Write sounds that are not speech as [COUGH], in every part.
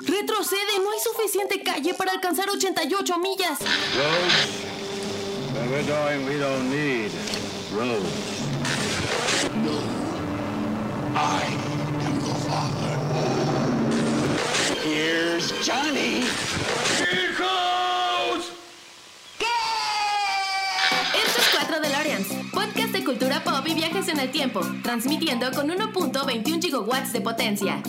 Retrocede, no hay suficiente calle para alcanzar 88 millas. Roads? Where we're going, we don't need roads. I am the father. Here's Johnny. Vehicles! Esto es 4 DeLoreans, podcast de cultura pop y viajes en el tiempo, transmitiendo con 1.21 gigawatts de potencia.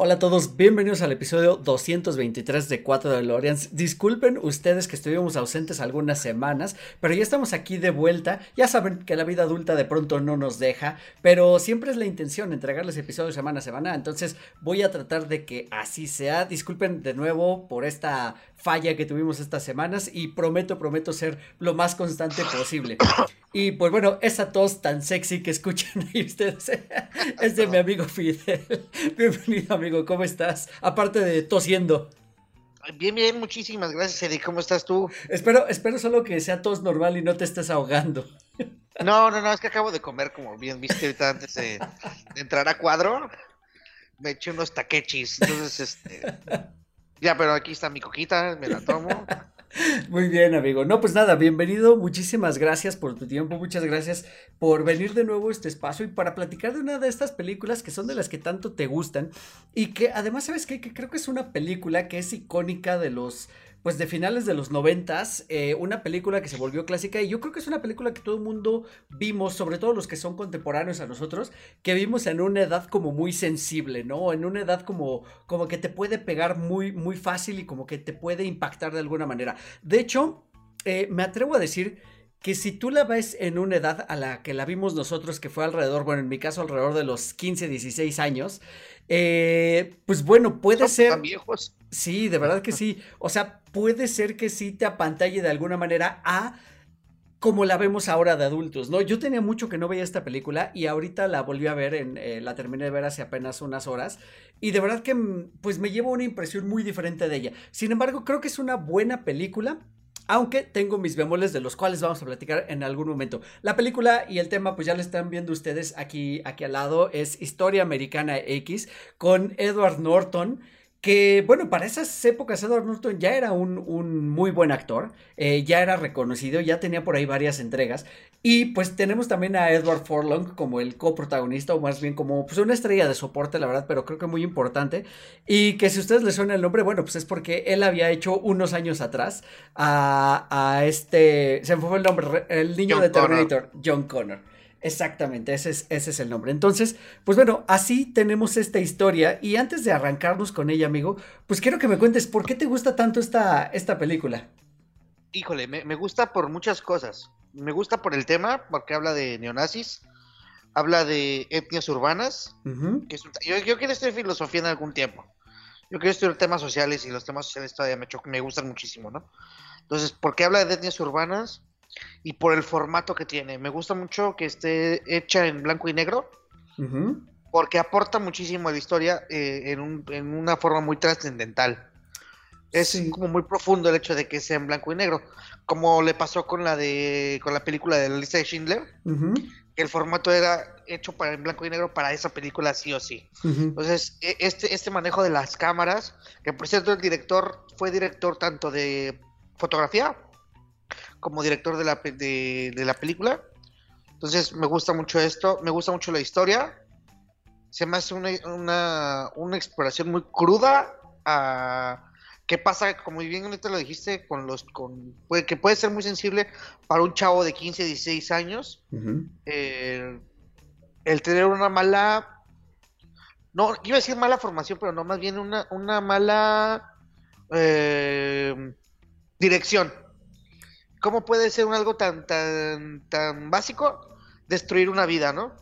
Hola a todos, bienvenidos al episodio 223 de 4 DeLoreans. Disculpen ustedes que estuvimos ausentes algunas semanas, pero ya estamos aquí de vuelta. Ya saben que la vida adulta de pronto no nos deja, pero siempre es la intención entregarles episodios semana a semana, entonces voy a tratar de que así sea. Disculpen de nuevo por esta falla que tuvimos estas semanas y prometo, prometo ser lo más constante posible. Y pues bueno, esa tos tan sexy que escuchan ahí ustedes [LAUGHS] es de mi amigo Fidel. [LAUGHS] Bienvenido amigo, ¿cómo estás? Aparte de tosiendo. Bien, bien, muchísimas gracias, Eddie. ¿Cómo estás tú? Espero, espero solo que sea tos normal y no te estés ahogando. [LAUGHS] No, no, no, es que acabo de comer, como bien viste ahorita antes de, de entrar a cuadro. Me eché unos taquechis. Entonces, este. Ya, pero aquí está mi coquita, me la tomo. [LAUGHS] Muy bien, amigo. No, pues nada, bienvenido. Muchísimas gracias por tu tiempo. Muchas gracias por venir de nuevo a este espacio y para platicar de una de estas películas que son de las que tanto te gustan y que además, ¿sabes qué? Que creo que es una película que es icónica de los pues de finales de los noventas, eh, una película que se volvió clásica y yo creo que es una película que todo el mundo vimos, sobre todo los que son contemporáneos a nosotros, que vimos en una edad como muy sensible, ¿no? En una edad como, como que te puede pegar muy, muy fácil y como que te puede impactar de alguna manera. De hecho, eh, me atrevo a decir que si tú la ves en una edad a la que la vimos nosotros, que fue alrededor, bueno, en mi caso alrededor de los 15, 16 años, eh, pues bueno, puede ¿Son ser... tan viejos? Sí, de verdad que sí. O sea, puede ser que sí te apantalle de alguna manera a como la vemos ahora de adultos, ¿no? Yo tenía mucho que no veía esta película y ahorita la volví a ver, en, eh, la terminé de ver hace apenas unas horas y de verdad que mm, pues me llevo una impresión muy diferente de ella. Sin embargo, creo que es una buena película. Aunque tengo mis bemoles de los cuales vamos a platicar en algún momento. La película y el tema, pues ya lo están viendo ustedes aquí, aquí al lado, es Historia Americana X con Edward Norton que bueno, para esas épocas Edward Norton ya era un, un muy buen actor, eh, ya era reconocido, ya tenía por ahí varias entregas. Y pues tenemos también a Edward Forlong como el coprotagonista, o más bien como pues, una estrella de soporte, la verdad, pero creo que muy importante. Y que si a ustedes les suena el nombre, bueno, pues es porque él había hecho unos años atrás a, a este, se me fue el nombre, el niño John de Terminator, John Connor. Exactamente, ese es, ese es el nombre. Entonces, pues bueno, así tenemos esta historia. Y antes de arrancarnos con ella, amigo, pues quiero que me cuentes por qué te gusta tanto esta, esta película. Híjole, me, me gusta por muchas cosas. Me gusta por el tema, porque habla de neonazis, habla de etnias urbanas. Que es un- yo, yo quiero estudiar filosofía en algún tiempo. Yo quiero estudiar temas sociales y los temas sociales todavía me, me gustan muchísimo, ¿no? Entonces, porque habla de etnias urbanas y por el formato que tiene. Me gusta mucho que esté hecha en blanco y negro porque aporta muchísimo a la historia eh, en, un- en una forma muy trascendental. Es Sí. como muy profundo el hecho de que sea en blanco y negro, como le pasó con la de con la película de la lista de Schindler, que el formato era hecho para en blanco y negro para esa película sí o sí. Entonces, e- este, este manejo de las cámaras, que por cierto el director fue director tanto de fotografía como director de la, de, de la película. Entonces, me gusta mucho esto, me gusta mucho la historia. Se me hace una, una, una exploración muy cruda a qué pasa, como bien ahorita lo dijiste, con los con puede, que puede ser muy sensible para un chavo de 15, 16 años eh, el tener una mala, no, iba a decir mala formación, pero no, más bien una, una mala eh, dirección. ¿Cómo puede ser un algo tan, tan, tan básico destruir una vida, no?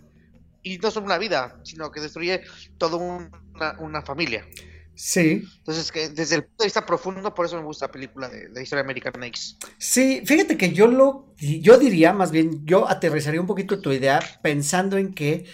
Y no solo una vida, sino que destruye toda una, una familia. Sí, Entonces, que desde el punto de vista profundo, por eso me gusta la película de la historia americana X. sí, fíjate que yo lo, yo diría, más bien, yo aterrizaría un poquito tu idea pensando en que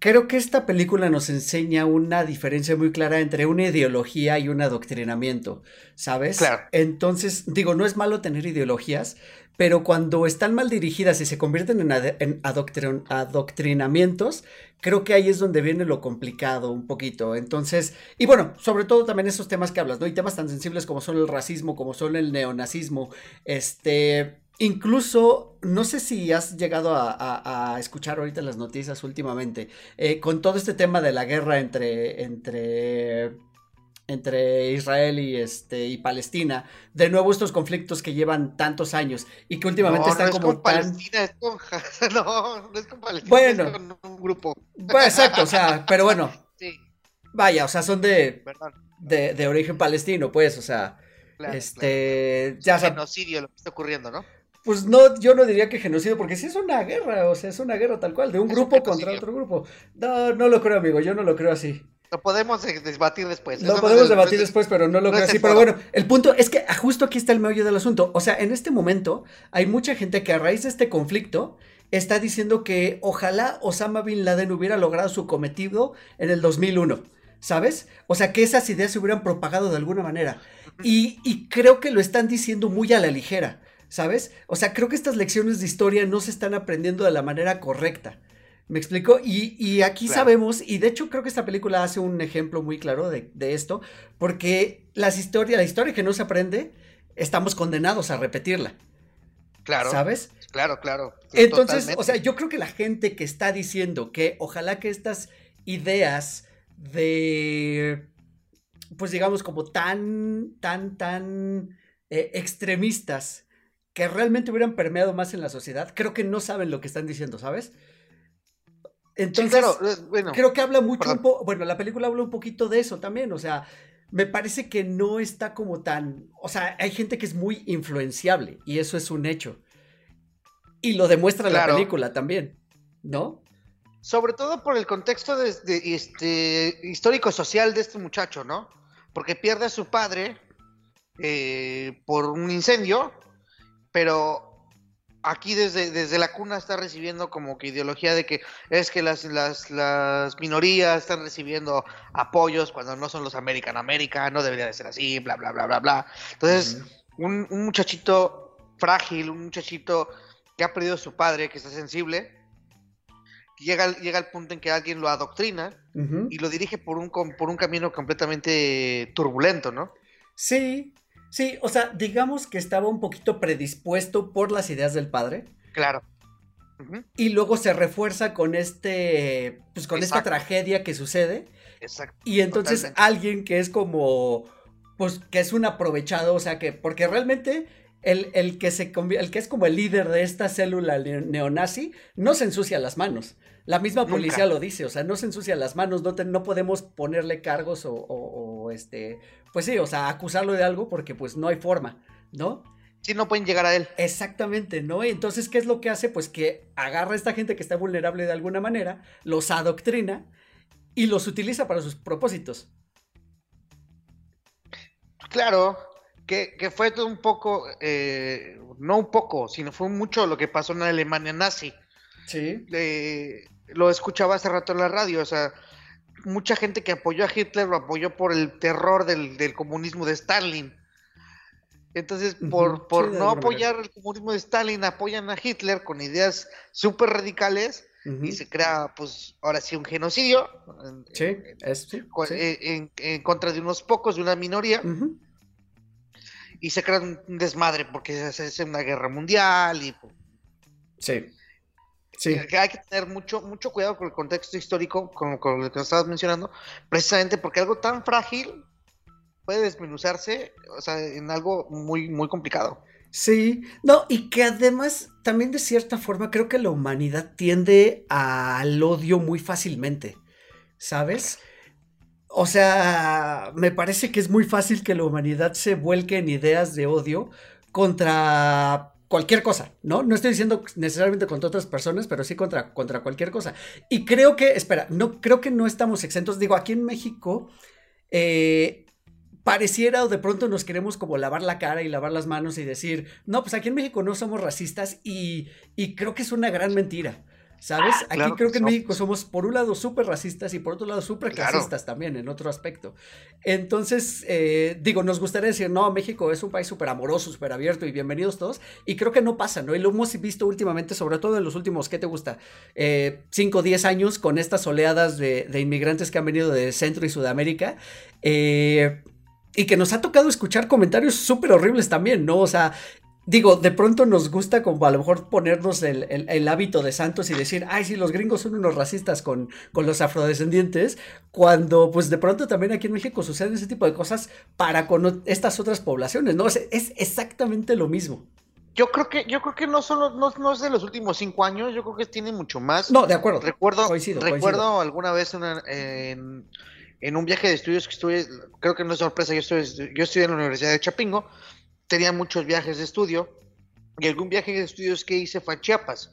Creo que esta película nos enseña una diferencia muy clara entre una ideología y un adoctrinamiento, ¿sabes? Claro. Entonces, digo, no es malo tener ideologías, pero cuando están mal dirigidas y se convierten en, ade- en adoctrin- adoctrinamientos, creo que ahí es donde viene lo complicado un poquito. Entonces, y bueno, sobre todo también esos temas que hablas, ¿no? Y temas tan sensibles como son el racismo, como son el neonazismo, este, incluso, no sé si has llegado a, a- a escuchar ahorita las noticias últimamente, eh, con todo este tema de la guerra entre, entre, entre Israel y, este, y Palestina, de nuevo estos conflictos que llevan tantos años y que últimamente no, están no es como con tan... Palestina, es con... [LAUGHS] no, no es con Palestina, Bueno. es con un grupo. Exacto, o sea, pero bueno, [LAUGHS] Sí, vaya, o sea, son de, perdón. de, de origen palestino, pues, o sea, Claro, este, claro. ya genocidio lo que está ocurriendo, ¿no? Pues no, yo no diría que genocidio, porque sí es una guerra, o sea, es una guerra tal cual, de un Es un grupo contra otro grupo. No, no lo creo, amigo, yo no lo creo así. Lo podemos debatir después. Lo Eso podemos no debatir es- después, pero no lo no creo así. Pero bueno, el punto es que ah, justo aquí está el meollo del asunto. O sea, en este momento hay mucha gente que a raíz de este conflicto está diciendo que ojalá Osama Bin Laden hubiera logrado su cometido en el 2001. ¿Sabes? O sea, que esas ideas se hubieran propagado de alguna manera. Y, y creo que lo están diciendo muy a la ligera. ¿Sabes? O sea, creo que estas lecciones de historia no se están aprendiendo de la manera correcta. ¿Me explico? Y, y aquí Claro. sabemos, y de hecho creo que esta película hace un ejemplo muy claro de, de esto, porque las historias, la historia que no se aprende, estamos condenados a repetirla, Claro, ¿sabes? claro, claro. Entonces, Totalmente. o sea, yo creo que la gente que está diciendo que ojalá que estas ideas de, pues digamos, como tan, tan, tan eh, extremistas, que realmente hubieran permeado más en la sociedad, creo que no saben lo que están diciendo, ¿sabes? Sí, Entonces, claro, bueno, creo que habla mucho, un po- bueno, la película habla un poquito de eso también, o sea, me parece que no está como tan, o sea, hay gente que es muy influenciable y eso es un hecho. Y lo demuestra la película también, ¿no? sobre todo por el contexto de, de- este, histórico-social de este muchacho, ¿no? Porque pierde a su padre eh, por un incendio, pero aquí desde, desde la cuna está recibiendo como que ideología de que es que las, las, las minorías están recibiendo apoyos cuando no son los American American, no debería de ser así, bla, bla, bla, bla, bla. Entonces, un, un muchachito frágil, un muchachito que ha perdido a su padre, que está sensible, llega, al- llega al punto en que alguien lo adoctrina y lo dirige por un, por un camino completamente turbulento, ¿no? Sí, sí, o sea, digamos que estaba un poquito predispuesto por las ideas del padre. Claro. Y luego se refuerza con este, pues con esta tragedia que sucede. Exacto. Y entonces Totalmente. alguien que es como, pues que es un aprovechado, o sea que, porque realmente el, el que se el que es como el líder de esta célula ne- neonazi, no se ensucia las manos. La misma Nunca. policía lo dice, o sea, no se ensucia las manos, no, te- no podemos ponerle cargos o, o- o, este, pues sí, o sea, acusarlo de algo porque pues no hay forma, ¿no? Sí, no pueden llegar a él. Exactamente, ¿no? Entonces, ¿qué es lo que hace? Pues que agarra a esta gente que está vulnerable de alguna manera, los adoctrina y los utiliza para sus propósitos. Claro, que, que fue todo un poco, eh, no un poco, sino fue mucho lo que pasó en la Alemania nazi. Sí. Eh, lo escuchaba hace rato en la radio, o sea, mucha gente que apoyó a Hitler lo apoyó por el terror del, del comunismo de Stalin. Entonces, por, sí, no manera. apoyar el comunismo de Stalin, apoyan a Hitler con ideas súper radicales y se crea, pues, ahora sí, un genocidio en, Sí, en- es, sí, eh, en- en contra de unos pocos, de una minoría, y se crea un desmadre porque se hace una guerra mundial y Sí. Sí. hay que tener mucho, mucho cuidado con el contexto histórico, con, con lo que estabas mencionando, precisamente porque algo tan frágil puede desmenuzarse, o sea, en algo muy, muy complicado. Sí, no, y que además también de cierta forma creo que la humanidad tiende al odio muy fácilmente, ¿sabes? O sea, me parece que es muy fácil que la humanidad se vuelque en ideas de odio contra cualquier cosa, ¿no? No estoy diciendo necesariamente contra otras personas, pero sí contra, contra cualquier cosa. Y creo que, espera, no, creo que no estamos exentos. Digo, aquí en México, eh, pareciera o de pronto nos queremos como lavar la cara y lavar las manos y decir, no, pues aquí en México no somos racistas y, y creo que es una gran mentira. ¿Sabes? Ah, Aquí claro creo que en. México somos por un lado súper racistas y por otro lado súper Claro. clasistas también en otro aspecto. Entonces, eh, digo, nos gustaría decir, no, México es un país súper amoroso, súper abierto y bienvenidos todos. Y creo que no pasa, ¿no? Y lo hemos visto últimamente, sobre todo en los últimos, ¿qué te gusta? 5 o 10 años con estas oleadas de, de inmigrantes que han venido de Centro y Sudamérica. Eh, y que nos ha tocado escuchar comentarios súper horribles también, ¿no? O sea, digo, de pronto nos gusta como a lo mejor ponernos el, el- el hábito de santos y decir, ay, sí, los gringos son unos racistas con, con los afrodescendientes, cuando pues de pronto también aquí en México suceden ese tipo de cosas para con estas otras poblaciones, ¿no? O sea, es exactamente lo mismo. Yo creo que, yo creo que no son los- no, no es de los últimos cinco años, yo creo que tiene mucho más. No, de acuerdo. Recuerdo, Coincido, recuerdo coincido. alguna vez una- en, en un viaje de estudios que estuve, creo que no es sorpresa, yo estuve, yo estudié en la Universidad de Chapingo, tenía muchos viajes de estudio, y algún viaje de estudios que hice fue a Chiapas.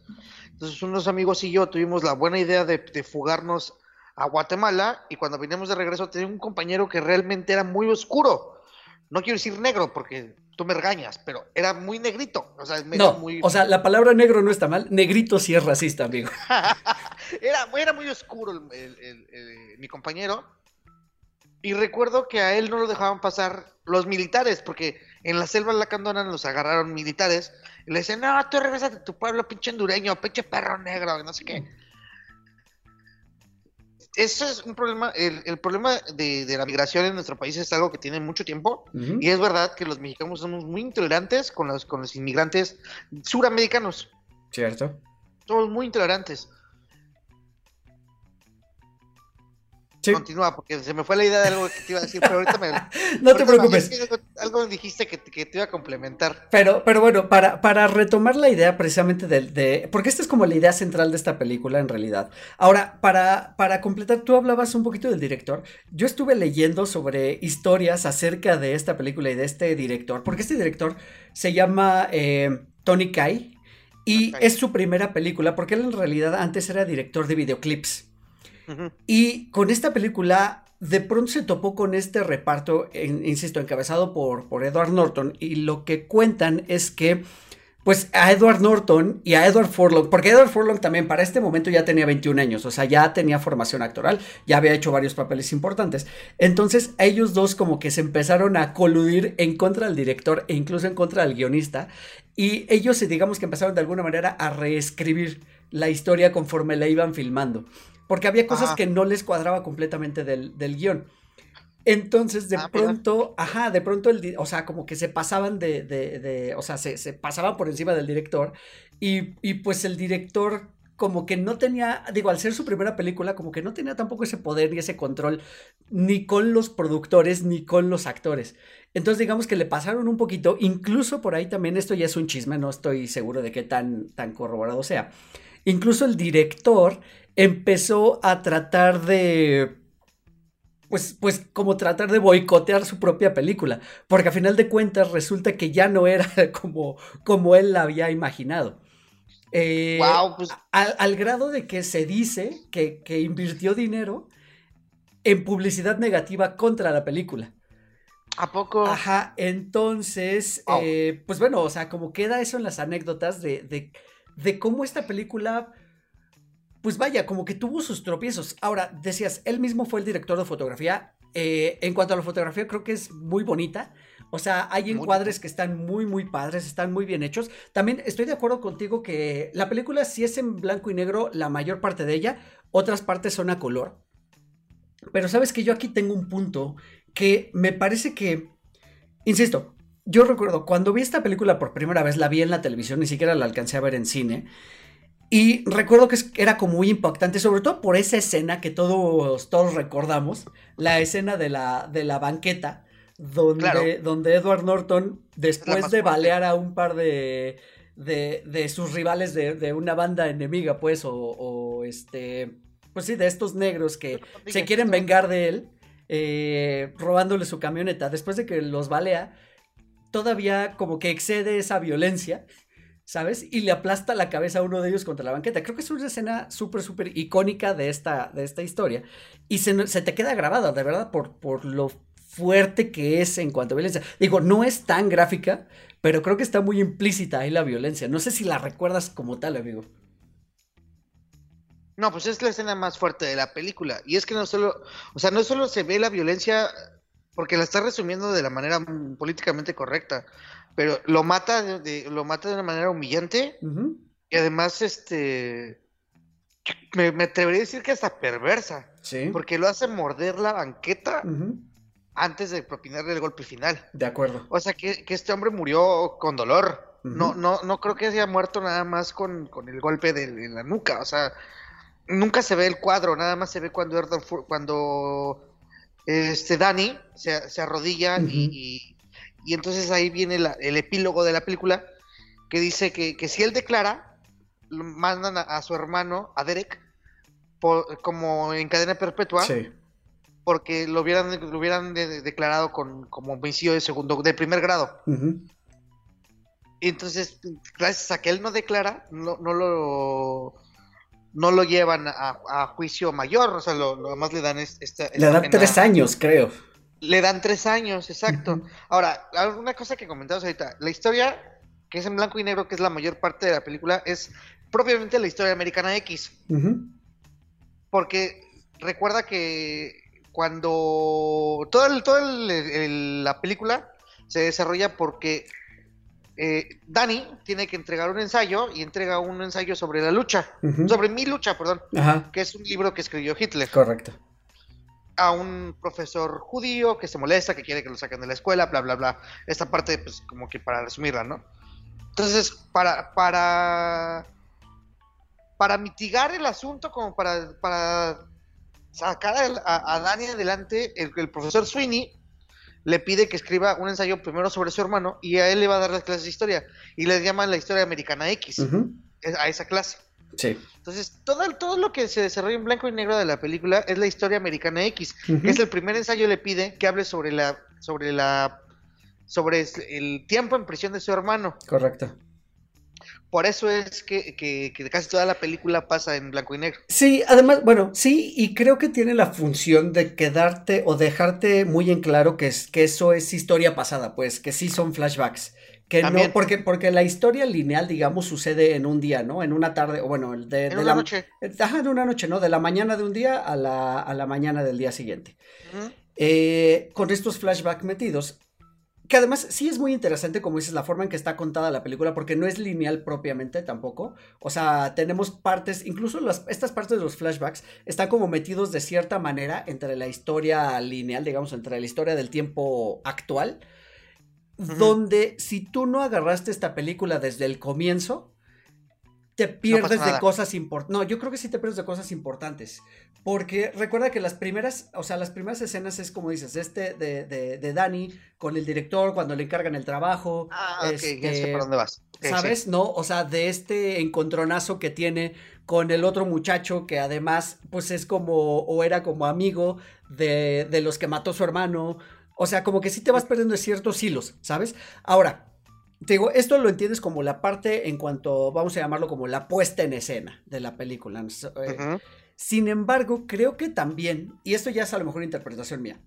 Entonces unos amigos y yo tuvimos la buena idea de, de fugarnos a Guatemala, y cuando vinimos de regreso tenía un compañero que realmente era muy oscuro. No quiero decir negro porque tú me regañas, pero era muy negrito. O sea, No, muy, o sea, la palabra negro no está mal, negrito sí es racista, amigo. [LAUGHS] era, era muy oscuro el- el- el- el- mi compañero. Y recuerdo que a él no lo dejaban pasar los militares, porque en la selva lacandona los agarraron militares. Y le decían, no, tú regresas a tu pueblo, pinche hondureño, pinche perro negro, no sé qué. Eso es un problema. El, el problema de, de la migración en nuestro país es algo que tiene mucho tiempo. Ujú. Y es verdad que los mexicanos somos muy intolerantes con los, con los inmigrantes suramericanos. Cierto. Somos muy intolerantes. Sí. Continúa, porque se me fue la idea de algo que te iba a decir, pero ahorita me. [LAUGHS] No te ahorita preocupes. Algo, algo me dijiste que, que te iba a complementar. Pero, pero bueno, para, para retomar la idea precisamente del- de, Porque esta es como la idea central de esta película en realidad. Ahora, para, para completar, tú hablabas un poquito del director. Yo estuve leyendo sobre historias acerca de esta película y de este director, porque este director se llama eh, Tony Kai y es su primera película, porque él en realidad antes era director de videoclips. Y con esta película, de pronto se topó con este reparto, insisto, encabezado por, por Edward Norton. Y lo que cuentan es que, pues, a Edward Norton y a Edward Furlong, porque Edward Furlong también para este momento ya tenía 21 años, o sea, ya tenía formación actoral, ya había hecho varios papeles importantes. Entonces, ellos dos como que se empezaron a coludir en contra del director e incluso en contra del guionista. Y ellos, digamos que empezaron de alguna manera a reescribir la historia conforme la iban filmando. Porque había cosas que no les cuadraba completamente del, del guion. Entonces, de Ah, pronto, ajá, de pronto, el, o sea, como que se pasaban de, de, de- o sea, se, se pasaban por encima del director y, y pues el director como que no tenía, digo, al ser su primera película, como que no tenía tampoco ese poder y ese control ni con los productores ni con los actores. Entonces, digamos que le pasaron un poquito, incluso por ahí también, esto ya es un chisme, no estoy seguro de qué tan, tan corroborado sea. Incluso el director empezó a tratar de, pues, pues como tratar de boicotear su propia película, porque a final de cuentas resulta que ya no era [LAUGHS] como, como él la había imaginado. Eh, Wow, pues al, al grado de que se dice que, que invirtió dinero en publicidad negativa contra la película. ¿a poco? Ajá, entonces, eh, pues bueno, o sea, como queda eso en las anécdotas de, de, de cómo esta película, pues vaya, como que tuvo sus tropiezos. Ahora, decías, él mismo fue el director de fotografía. eh, en cuanto a la fotografía, creo que es muy bonita. O sea, hay encuadres que están muy, muy padres, están muy bien hechos. También estoy de acuerdo contigo que la película, si es en blanco y negro, la mayor parte de ella, otras partes son a color. Pero sabes que yo aquí tengo un punto que me parece que, insisto, yo recuerdo cuando vi esta película por primera vez, la vi en la televisión, ni siquiera la alcancé a ver en cine. Y recuerdo que era como muy impactante, sobre todo por esa escena que todos, todos recordamos, la escena de la, de la banqueta, donde, Claro. donde Edward Norton, después de balear a un par de, de, de sus rivales de, de una banda enemiga, pues, o, o este, pues sí, de estos negros que se quieren vengar de él, eh, robándole su camioneta. Después de que los balea, todavía como que excede esa violencia, ¿sabes? Y le aplasta la cabeza a uno de ellos contra la banqueta. Creo que es una escena súper, súper icónica de esta, de esta historia. Y se, te queda grabada, de verdad, por, por lo fuerte que es en cuanto a violencia. Digo, no es tan gráfica, pero creo que está muy implícita ahí la violencia. No sé si la recuerdas como tal, amigo. No, pues es la escena más fuerte de la película. Y es que no solo, o sea, no solo se ve la violencia, porque la está resumiendo de la manera políticamente correcta, pero lo mata de, de- lo mata de una manera humillante y además, este, me, me atrevería a decir que hasta perversa, Sí. porque lo hace morder la banqueta antes de propinarle el golpe final. De acuerdo. O sea, que, que este hombre murió con dolor. No, no, no creo que haya muerto nada más con, con el golpe de, en la nuca. O sea, nunca se ve el cuadro, nada más se ve cuando cuando este Dani se, se arrodilla y, y- y entonces ahí viene la- el epílogo de la película que dice que, que si él declara, lo mandan a, a su hermano, a Derek, por- como en cadena perpetua Sí. porque lo hubieran, lo hubieran de- de- declarado con, como homicidio de segundo, de primer grado. Y entonces, gracias a que él no declara, no, no lo no lo llevan a, a juicio mayor, o sea, lo, lo más le dan es, esta, Le dan pena- tres años, creo. Le dan tres años, exacto. Ahora, una cosa que comentabas ahorita, la historia que es en blanco y negro, que es la mayor parte de la película, es propiamente la historia americana X. Porque recuerda que cuando toda la película se desarrolla porque eh, Danny tiene que entregar un ensayo y entrega un ensayo sobre la lucha, sobre mi lucha, perdón, Ajá. que es un libro que escribió Hitler Correcto. a un profesor judío que se molesta, que quiere que lo saquen de la escuela, bla, bla, bla. Esta parte, pues, como que para resumirla, ¿no? Entonces, para, para, para mitigar el asunto, como para, para sacar a, a Dani adelante, el, el profesor Sweeney le pide que escriba un ensayo primero sobre su hermano y a él le va a dar las clases de historia. Y le llaman la historia americana X a esa clase. Sí. Entonces, todo, todo lo que se desarrolla en blanco y negro de la película es la historia americana X, que es el primer ensayo le pide que hable sobre la sobre la sobre el tiempo en prisión de su hermano. Correcto. Por eso es que, que- que casi toda la película pasa en blanco y negro. Sí, además, bueno, sí, y creo que tiene la función de quedarte o dejarte muy en claro que, es, que eso es historia pasada, pues, que sí son flashbacks. Que También. no, porque, porque la historia lineal, digamos, sucede en un día, ¿no? En una tarde, o bueno, el de, En de una la noche. Ajá, en una noche, ¿no? De la mañana de un día a la, a la mañana del día siguiente. Eh, con estos flashbacks metidos. Que además sí es muy interesante, como dices, la forma en que está contada la película, porque no es lineal propiamente tampoco. O sea, tenemos partes, incluso las, estas partes de los flashbacks están como metidos de cierta manera entre la historia lineal, digamos, entre la historia del tiempo actual, donde si tú no agarraste esta película desde el comienzo, te pierdes de nada. cosas importantes. No, yo creo que sí te pierdes de cosas importantes. Porque recuerda que las primeras, o sea, las primeras escenas es como dices, este de, de, de Dani con el director cuando le encargan el trabajo. Ah, ok, ya sé este, por dónde vas. Sí. ¿Sabes? No, o sea, de este encontronazo que tiene con el otro muchacho que además, pues es como, o era como amigo de, de los que mató su hermano. O sea, como que sí te vas perdiendo de ciertos hilos, ¿sabes? Ahora, te digo, esto lo entiendes como la parte en cuanto, vamos a llamarlo como la puesta en escena de la película. eh, sin embargo, creo que también, y esto ya es a lo mejor interpretación mía,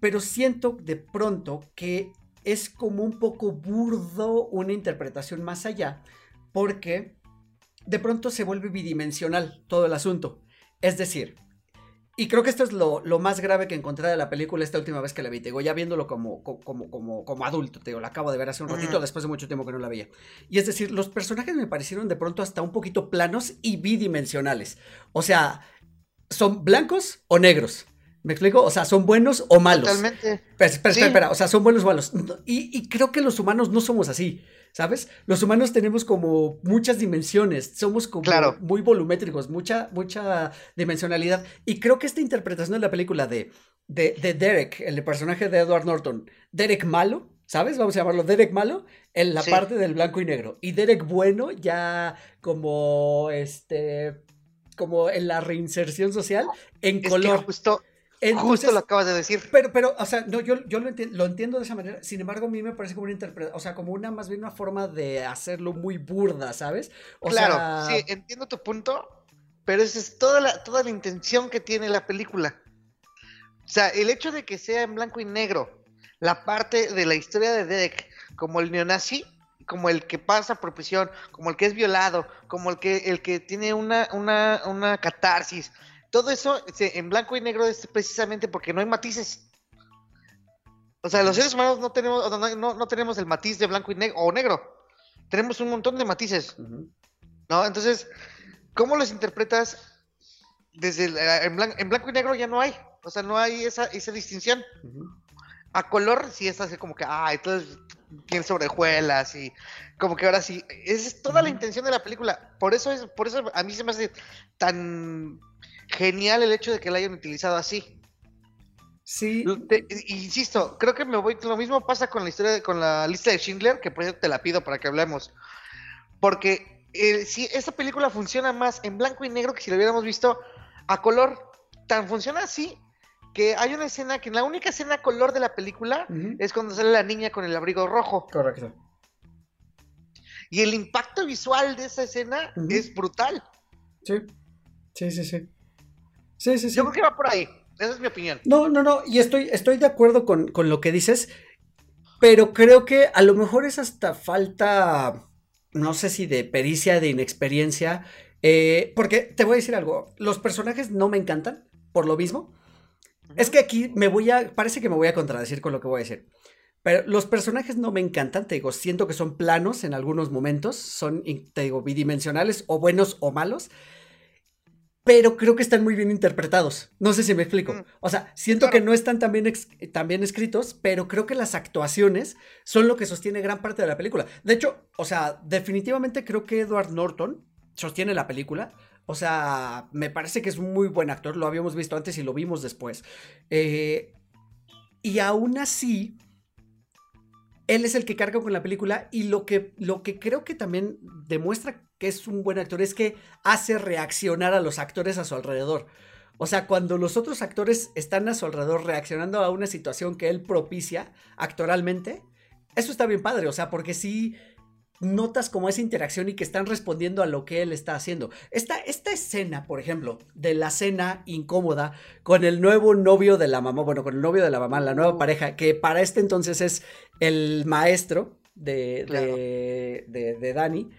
pero siento de pronto que es como un poco burdo una interpretación más allá, porque de pronto se vuelve bidimensional todo el asunto. Es decir, y creo que esto es lo, lo más grave que encontré de la película esta última vez que la vi, te digo, ya viéndolo como, co- como, como, como adulto, te digo, la acabo de ver hace un ratito después de mucho tiempo que no la veía. Y es decir, los personajes me parecieron de pronto hasta un poquito planos y bidimensionales. O sea, ¿son blancos o negros? ¿Me explico? O sea, ¿son buenos o malos? Totalmente. Espera, espera, Sí. espera, o sea, son buenos o malos. Y, y creo que los humanos no somos así, ¿sabes? Los humanos tenemos como muchas dimensiones, somos como Claro. muy volumétricos, mucha, mucha dimensionalidad. Y creo que esta interpretación de la película de, de, de Derek, el personaje de Edward Norton, Derek malo, ¿sabes? Vamos a llamarlo Derek malo, en la Sí. parte del blanco y negro. Y Derek bueno, ya como este. Como en la reinserción social, en Es color. que justo, Entonces, justo lo acabas de decir. pero, pero, o sea, no, yo, yo lo, enti- lo entiendo de esa manera. Sin embargo, a mí me parece como una interpretación, o sea, como una, más bien una forma de hacerlo muy burda, ¿sabes? O claro, sea, sí, entiendo tu punto, pero esa es toda la, toda la intención que tiene la película. O sea, el hecho de que sea en blanco y negro, la parte de la historia de Derek como el neonazi, como el que pasa por prisión, como el que es violado, como el que, el que tiene una, una, una catarsis. Todo eso en blanco y negro es precisamente porque no hay matices. O sea, los seres humanos no tenemos, no, no- no tenemos el matiz de blanco y negro o negro. Tenemos un montón de matices. ¿no? Entonces, ¿cómo los interpretas desde el- eh, en, blan- en blanco y negro ya no hay? O sea, no hay esa, esa distinción. A color sí es así como que, ah, entonces tiene sobrejuelas y como que ahora sí, esa es toda la intención de la película. Por eso es, por eso a mí se me hace tan genial el hecho de que la hayan utilizado así. Sí, Te- insisto, creo que me voy, lo mismo pasa con la historia, de- con la lista de Schindler, que por eso te la pido para que hablemos. Porque eh, si esta película funciona más en blanco y negro que si la hubiéramos visto a color, tan funciona así que hay una escena que la única escena a color de la película es cuando sale la niña con el abrigo rojo. correcto. Y el impacto visual de esa escena es brutal. Sí, sí, sí, sí. Sí, sí, sí. Yo creo que va por ahí. Esa es mi opinión. No, no, no, y estoy, estoy de acuerdo con, con lo que dices, pero creo que a lo mejor es hasta falta, no sé si de pericia, de inexperiencia, eh, porque te voy a decir algo, los personajes no me encantan, por lo mismo. Es que aquí me voy a, parece que me voy a contradecir con lo que voy a decir. Pero los personajes no me encantan, te digo, siento que son planos en algunos momentos, son, te digo, bidimensionales o buenos o malos, pero creo que están muy bien interpretados. No sé si me explico. Mm. O sea, siento que no están tan bien, ex- tan bien escritos, pero creo que las actuaciones son lo que sostiene gran parte de la película. De hecho, o sea, definitivamente creo que Edward Norton sostiene la película. O sea, me parece que es un muy buen actor, lo habíamos visto antes y lo vimos después. Eh, y aún así, él es el que carga con la película y lo que, lo que creo que también demuestra que es un buen actor es que hace reaccionar a los actores a su alrededor. O sea, cuando los otros actores están a su alrededor reaccionando a una situación que él propicia actoralmente, eso está bien padre, o sea, porque sí notas como esa interacción y que están respondiendo a lo que él está haciendo. Esta, esta escena, por ejemplo, de la cena incómoda con el nuevo novio de la mamá, bueno, con el novio de la mamá, la nueva pareja, que para este entonces es el maestro de, Claro. de, de, de Dani.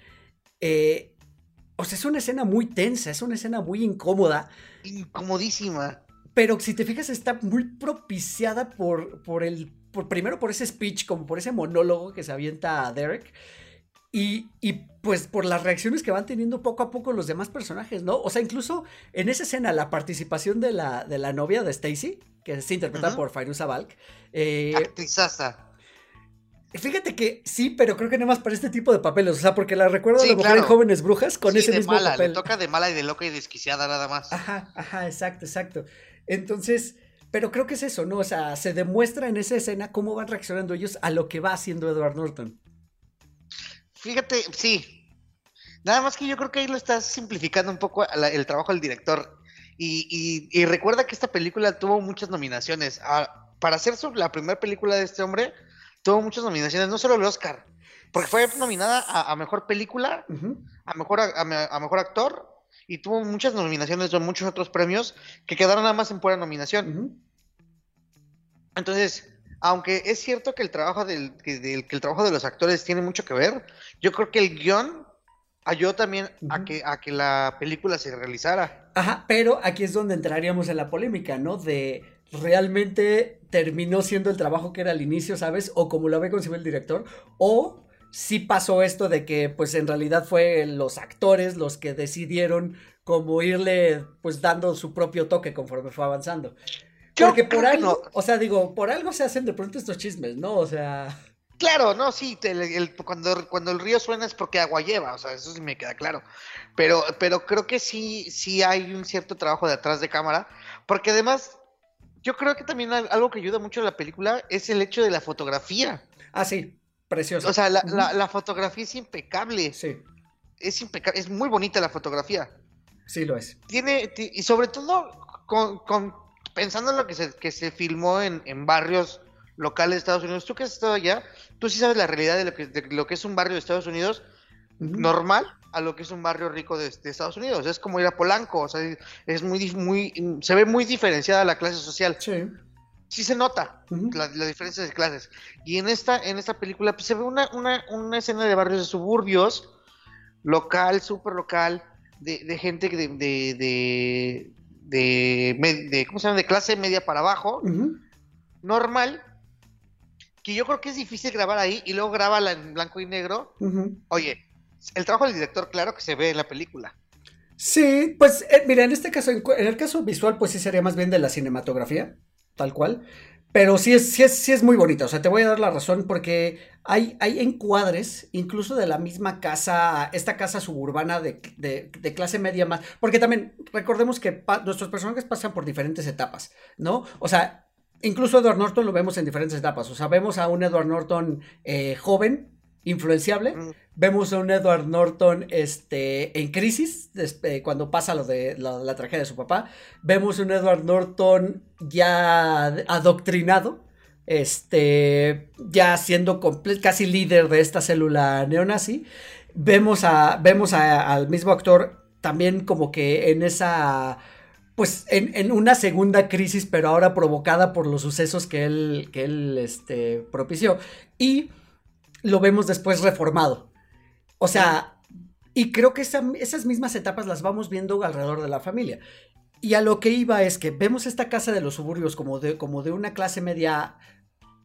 eh, o sea, es una escena muy tensa, es una escena muy incómoda. Incomodísima. Pero si te fijas, está muy propiciada por, por el. Por, primero por ese speech, como por ese monólogo que se avienta a Derek. Y, y, pues por las reacciones que van teniendo poco a poco los demás personajes, ¿no? O sea, incluso en esa escena, la participación de la, de la novia de Stacy, que es interpretada por Fairuza Balk. eh, Actrizaza. fíjate que sí, pero creo que nada más para este tipo de papeles. O sea, porque la recuerdo Sí, a lo mejor en. Jóvenes Brujas con Sí, ese de mismo mala, papel. le toca de mala y de loca y desquiciada nada más. Ajá, ajá, exacto, exacto. Entonces, pero creo que es eso, ¿no? O sea, se demuestra en esa escena cómo van reaccionando ellos a lo que va haciendo Edward Norton. Fíjate, sí. Nada más que yo creo que ahí lo estás simplificando un poco la- el trabajo del director. Y, y- y recuerda que esta película tuvo muchas nominaciones. Ah, para ser su- la primera película de este hombre, tuvo muchas nominaciones, no solo el Oscar, porque fue nominada a, a mejor película, a mejor, a, mejor actor, y tuvo muchas nominaciones de muchos otros premios que quedaron nada más en pura nominación. Entonces, aunque es cierto que el trabajo del, que, del- que el trabajo de los actores tiene mucho que ver, yo creo que el guion ayudó también a que a que la película se realizara. Ajá, pero aquí es donde entraríamos en la polémica, ¿no? De realmente terminó siendo el trabajo que era al inicio, ¿sabes? O como lo había concebido el director, o sí pasó esto de que pues en realidad fue los actores los que decidieron como irle pues dando su propio toque conforme fue avanzando. Yo Porque por algo, no. o sea, digo, por algo se hacen de pronto estos chismes, ¿no? O sea, Claro, no, sí, el- el- cuando, cuando el río suena es porque agua lleva, o sea, eso sí me queda claro. Pero, pero creo que sí, sí hay un cierto trabajo detrás de cámara, porque además, yo creo que también al- algo que ayuda mucho a la película es el hecho de la fotografía. ah, sí, precioso. O sea, la, Ujú. la- la fotografía es impecable, Sí, es impecable, es muy bonita la fotografía. sí lo es. tiene ti- y sobre todo con, con- pensando en lo que se, que se filmó en, en barrios locales de Estados Unidos, tú que has estado allá, tú sí sabes la realidad de lo que, de lo que es un barrio de Estados Unidos normal a lo que es un barrio rico de, de Estados Unidos. Es como ir a Polanco, o sea, es muy, muy, se ve muy diferenciada la clase social. Sí. sí se nota la, la diferencia de clases. Y en esta, en esta película pues, se ve una, una, una escena de barrios de suburbios, local, súper local, de, de gente de, de, de, ¿cómo se llama? de clase media para abajo, normal, que yo creo que es difícil grabar ahí y luego grabarla en blanco y negro. Oye, el trabajo del director, claro que se ve en la película. Sí, pues eh, mira, en este caso, en el caso visual, pues sí sería más bien de la cinematografía, tal cual. Pero sí es, sí es, sí es muy bonita, o sea, te voy a dar la razón porque hay, hay encuadres, incluso de la misma casa, esta casa suburbana de, de- clase media más, porque también recordemos que nuestros personajes pasan por diferentes etapas, ¿no? O sea, incluso Edward Norton lo vemos en diferentes etapas, o sea, vemos a un Edward Norton eh, joven, influenciable, Mm. Vemos a un Edward Norton este, en crisis eh, cuando pasa lo de la, la tragedia de su papá. Vemos un Edward Norton ya adoctrinado, este, ya siendo casi líder de esta célula neonazi. Vemos, a, vemos a- al mismo actor también como que en esa pues en, en una segunda crisis, pero ahora provocada por los sucesos que él, que él este, propició. Y lo vemos después reformado. O sea, y creo que esa- esas mismas etapas las vamos viendo alrededor de la familia. Y a lo que iba es que vemos esta casa de los suburbios como de, como de una clase media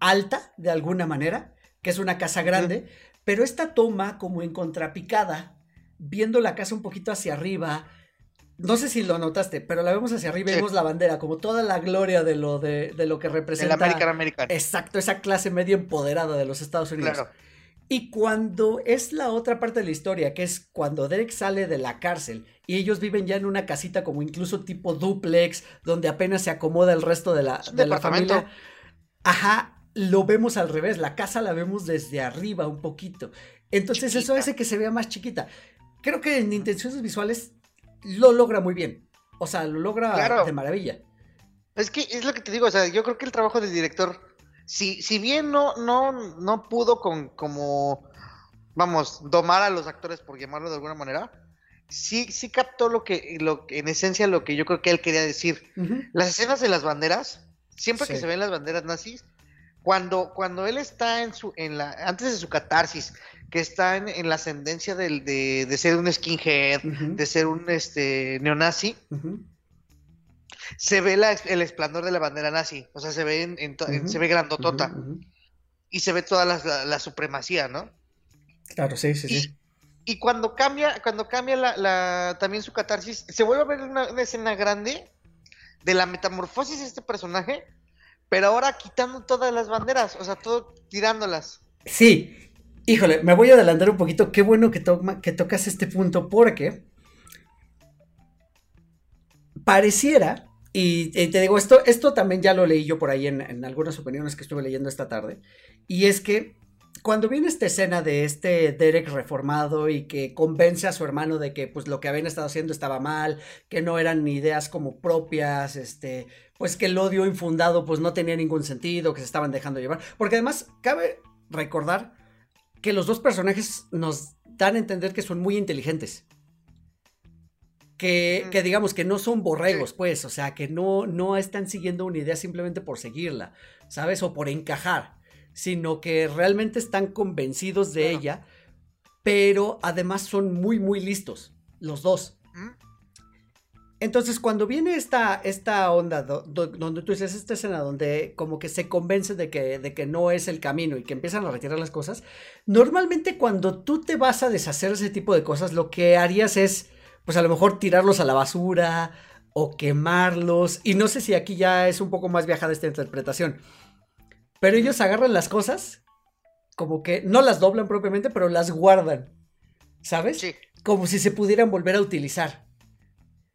alta, de alguna manera, que es una casa grande, pero esta toma como en contrapicada, viendo la casa un poquito hacia arriba. No sé si lo notaste, pero la vemos hacia arriba y Sí. vemos la bandera, como toda la gloria de lo, de, de lo que El representa. American American. Exacto, esa clase media empoderada de los Estados Unidos. Claro. Y cuando es la otra parte de la historia, que es cuando Derek sale de la cárcel y ellos viven ya en una casita como incluso tipo duplex, donde apenas se acomoda el resto de la, de la familia. Ajá, lo vemos al revés, la casa la vemos desde arriba un poquito. Entonces eso hace que se vea más chiquita. Creo que en intenciones visuales lo logra muy bien. O sea, lo logra Claro. de maravilla. Es que es lo que te digo, o sea, yo creo que el trabajo del director, si, si bien no, no, no pudo con como, vamos, domar a los actores, por llamarlo de alguna manera, sí, sí captó lo que, lo en esencia lo que yo creo que él quería decir. Las escenas de las banderas, siempre que se ven las banderas nazis, cuando, cuando él está en su, en la, antes de su catarsis, que está en, en la ascendencia del, de, de ser un skinhead, de ser un este neonazi. Se ve la- el esplendor de la bandera nazi, o sea, se ve en, se ve grandotota y se ve toda la, la- la supremacía, ¿no? Claro, sí, sí, Y, sí. y cuando cambia, cuando cambia la, también su catarsis, se vuelve a ver una, una escena grande de la metamorfosis de este personaje, pero ahora quitando todas las banderas, o sea, todo tirándolas. Sí, híjole, me voy a adelantar un poquito. Qué bueno que tocas este punto porque pareciera, y, y te digo, esto, esto también ya lo leí yo por ahí en, algunas opiniones que estuve leyendo esta tarde, y es que cuando viene esta escena de este Derek reformado y que convence a su hermano de que pues lo que habían estado haciendo estaba mal, que no eran ideas como propias, este, pues que el odio infundado pues no tenía ningún sentido, que se estaban dejando llevar, porque además cabe recordar que los dos personajes nos dan a entender que son muy inteligentes. Que, que digamos que no son borregos, pues, o sea, que no, no están siguiendo una idea simplemente por seguirla, ¿sabes? O por encajar, sino que realmente están convencidos de Claro. ella, pero además son muy, muy listos, los dos. ¿Mm? Entonces, cuando viene esta, esta onda do- do- donde tú dices esta escena donde como que se convence de que, de que no es el camino y que empiezan a retirar las cosas, normalmente cuando tú te vas a deshacer de ese tipo de cosas, lo que harías es, pues a lo mejor tirarlos a la basura o quemarlos. Y no sé si aquí ya es un poco más viajada esta interpretación. Pero ellos agarran las cosas, como que no las doblan propiamente, pero las guardan. ¿Sabes? Sí. Como si se pudieran volver a utilizar.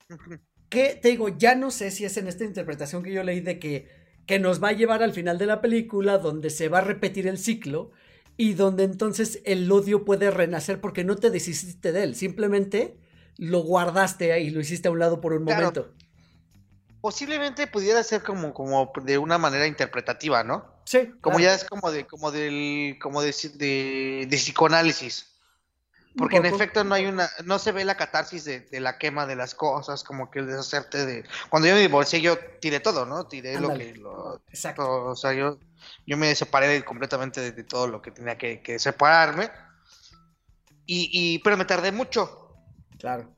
Ujú. Que te digo, ya no sé si es en esta interpretación que yo leí de que, que nos va a llevar al final de la película, donde se va a repetir el ciclo y donde entonces el odio puede renacer porque no te deshiciste de él, simplemente lo guardaste ahí y lo hiciste a un lado por un Claro. momento. Posiblemente pudiera ser como, como de una manera interpretativa, ¿no? Sí, Como claro. ya es como de, como del, como de, de, de psicoanálisis. Porque en efecto no hay una, no se ve la catarsis de, de la quema de las cosas, como que el deshacerte de. Cuando yo me divorcié, yo tiré todo, ¿no? Tiré lo que. Lo, Exacto. todo, o sea, yo, yo me separé completamente de, de todo lo que tenía que, que separarme. Y, y, pero me tardé mucho. Claro.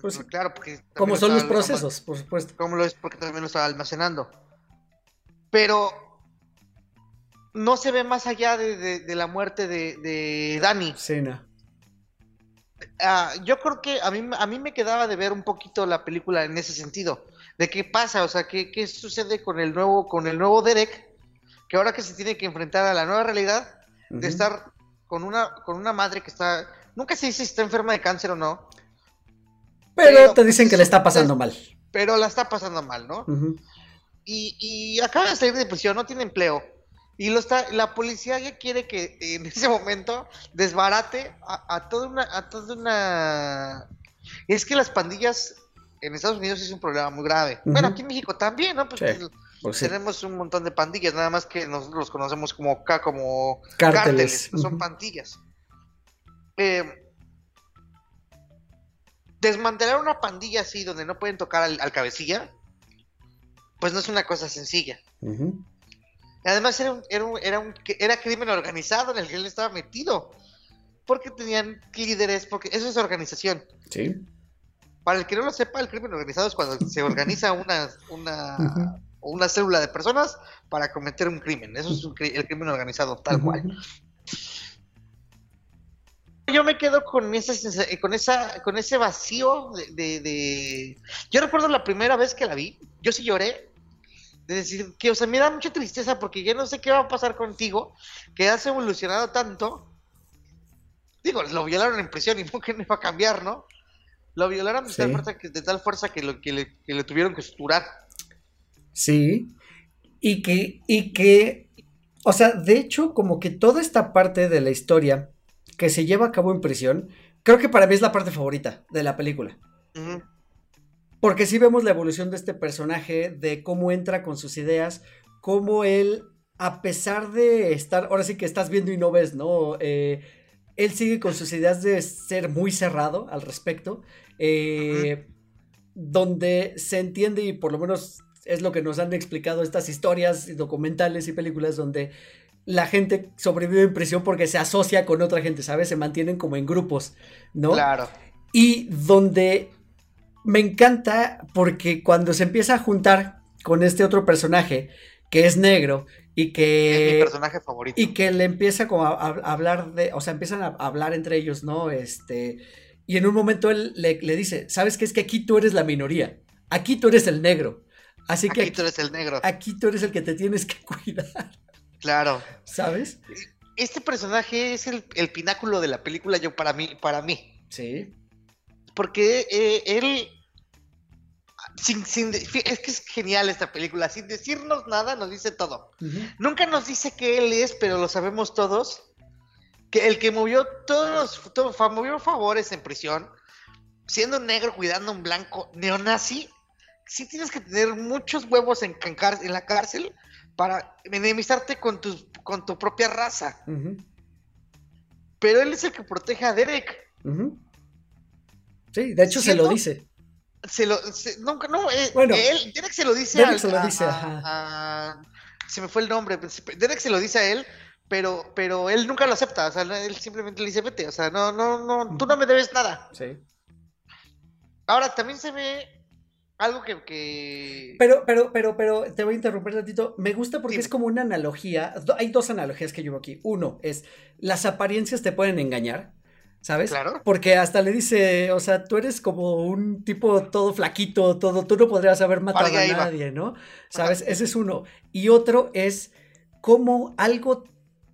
Pues claro, porque. Como son los procesos, por supuesto. como lo es porque también lo estaba almacenando. Pero no se ve más allá de, de- de la muerte de, de Dani. No. Ah, yo creo que a mí, a mí me quedaba de ver un poquito la película en ese sentido. De qué pasa, o sea, qué, qué sucede con el nuevo, con el nuevo Derek, que ahora que se tiene que enfrentar a la nueva realidad, de estar con una, con una madre que está, nunca se dice si está enferma de cáncer o no, Pero, pero, te dicen que le está pasando mal. pero la está pasando mal, ¿no? Y, y acaba de salir de prisión, no tiene empleo. Y lo está, la policía ya quiere que en [LAUGHS] ese momento desbarate a, a toda una, a toda una. Es que las pandillas en Estados Unidos es un problema muy grave. Bueno, aquí en México también, ¿no? Pues Sí, pues, sí. tenemos un montón de pandillas, nada más que nosotros los conocemos como, como Cárteles. cárteles, son pandillas. Eh, desmantelar una pandilla así donde no pueden tocar al, al cabecilla, pues no es una cosa sencilla. Además era un, era un, era un- era crimen organizado en el que él estaba metido. Porque tenían líderes, porque eso es organización. Sí. Para el que no lo sepa, el crimen organizado es cuando se organiza [LAUGHS] una, una, una célula de personas para cometer un crimen. Eso es un el crimen organizado, tal Ujú. cual. Yo me quedo con esa eh, con esa, con ese vacío de, de- de- Yo recuerdo la primera vez que la vi, yo sí lloré. De decir que, o sea, me da mucha tristeza porque ya no sé qué va a pasar contigo, que has evolucionado tanto. Digo, lo violaron en prisión y no que no iba a cambiar, ¿no? Lo violaron de, tal, fuerza que, de tal fuerza que, lo, que, le, que le tuvieron que suturar. Sí. Y que, y que, o sea, de hecho, como que toda esta parte de la historia que se lleva a cabo en prisión, creo que para mí es la parte favorita de la película. Porque sí vemos la evolución de este personaje, de cómo entra con sus ideas, cómo él, a pesar de estar, ahora sí que estás viendo y no ves, ¿no? Eh, él sigue con sus ideas de ser muy cerrado al respecto, eh, donde se entiende y por lo menos es lo que nos han explicado estas historias y documentales y películas donde la gente sobrevive en prisión porque se asocia con otra gente, ¿sabes? Se mantienen como en grupos, ¿no? Claro. Y donde me encanta porque cuando se empieza a juntar con este otro personaje que es negro y es mi que personaje favorito. y que le empieza como a, a- a hablar de, o sea, empiezan a, a hablar entre ellos, ¿no? Este, y en un momento él le, le dice, ¿sabes qué? Es que aquí tú eres la minoría, aquí tú eres el negro, así que Aquí tú eres el negro. aquí tú eres el que te tienes que [LAUGHS] cuidar, Claro. ¿sabes? Este personaje es el, el pináculo de la película, yo para mí, para mí. Sí. Porque eh, él. Sin, sin, es que es genial esta película. Sin decirnos nada, nos dice todo. Nunca nos dice que él es, pero lo sabemos todos. Que el que movió todos los todo- movió favores en prisión, siendo un negro cuidando a un blanco neonazi, sí tienes que tener muchos huevos en la cárcel para enemistarte con tu, con tu propia raza. Pero él es el que protege a Derek. Sí, de hecho se lo dice. Se lo, se- nunca, no, eh, Bueno, él, Derek se lo dice Derek al- se lo dice, a- se me fue el nombre, pues, Derek se lo dice a él, pero, pero él nunca lo acepta, o sea, él simplemente le dice, vete, o sea, no, no, no, tú no me debes nada. Sí. Ahora, también se ve algo que, que... Pero, pero, pero, pero, te voy a interrumpir tantito. Me gusta porque es como una analogía. Hay dos analogías que llevo aquí. Uno es, las apariencias te pueden engañar, ¿sabes? Claro. Porque hasta le dice, o sea, tú eres como un tipo todo flaquito, todo, tú no podrías haber matado Para a nadie, ¿no? ¿Sabes? Ese es uno. Y otro es como algo,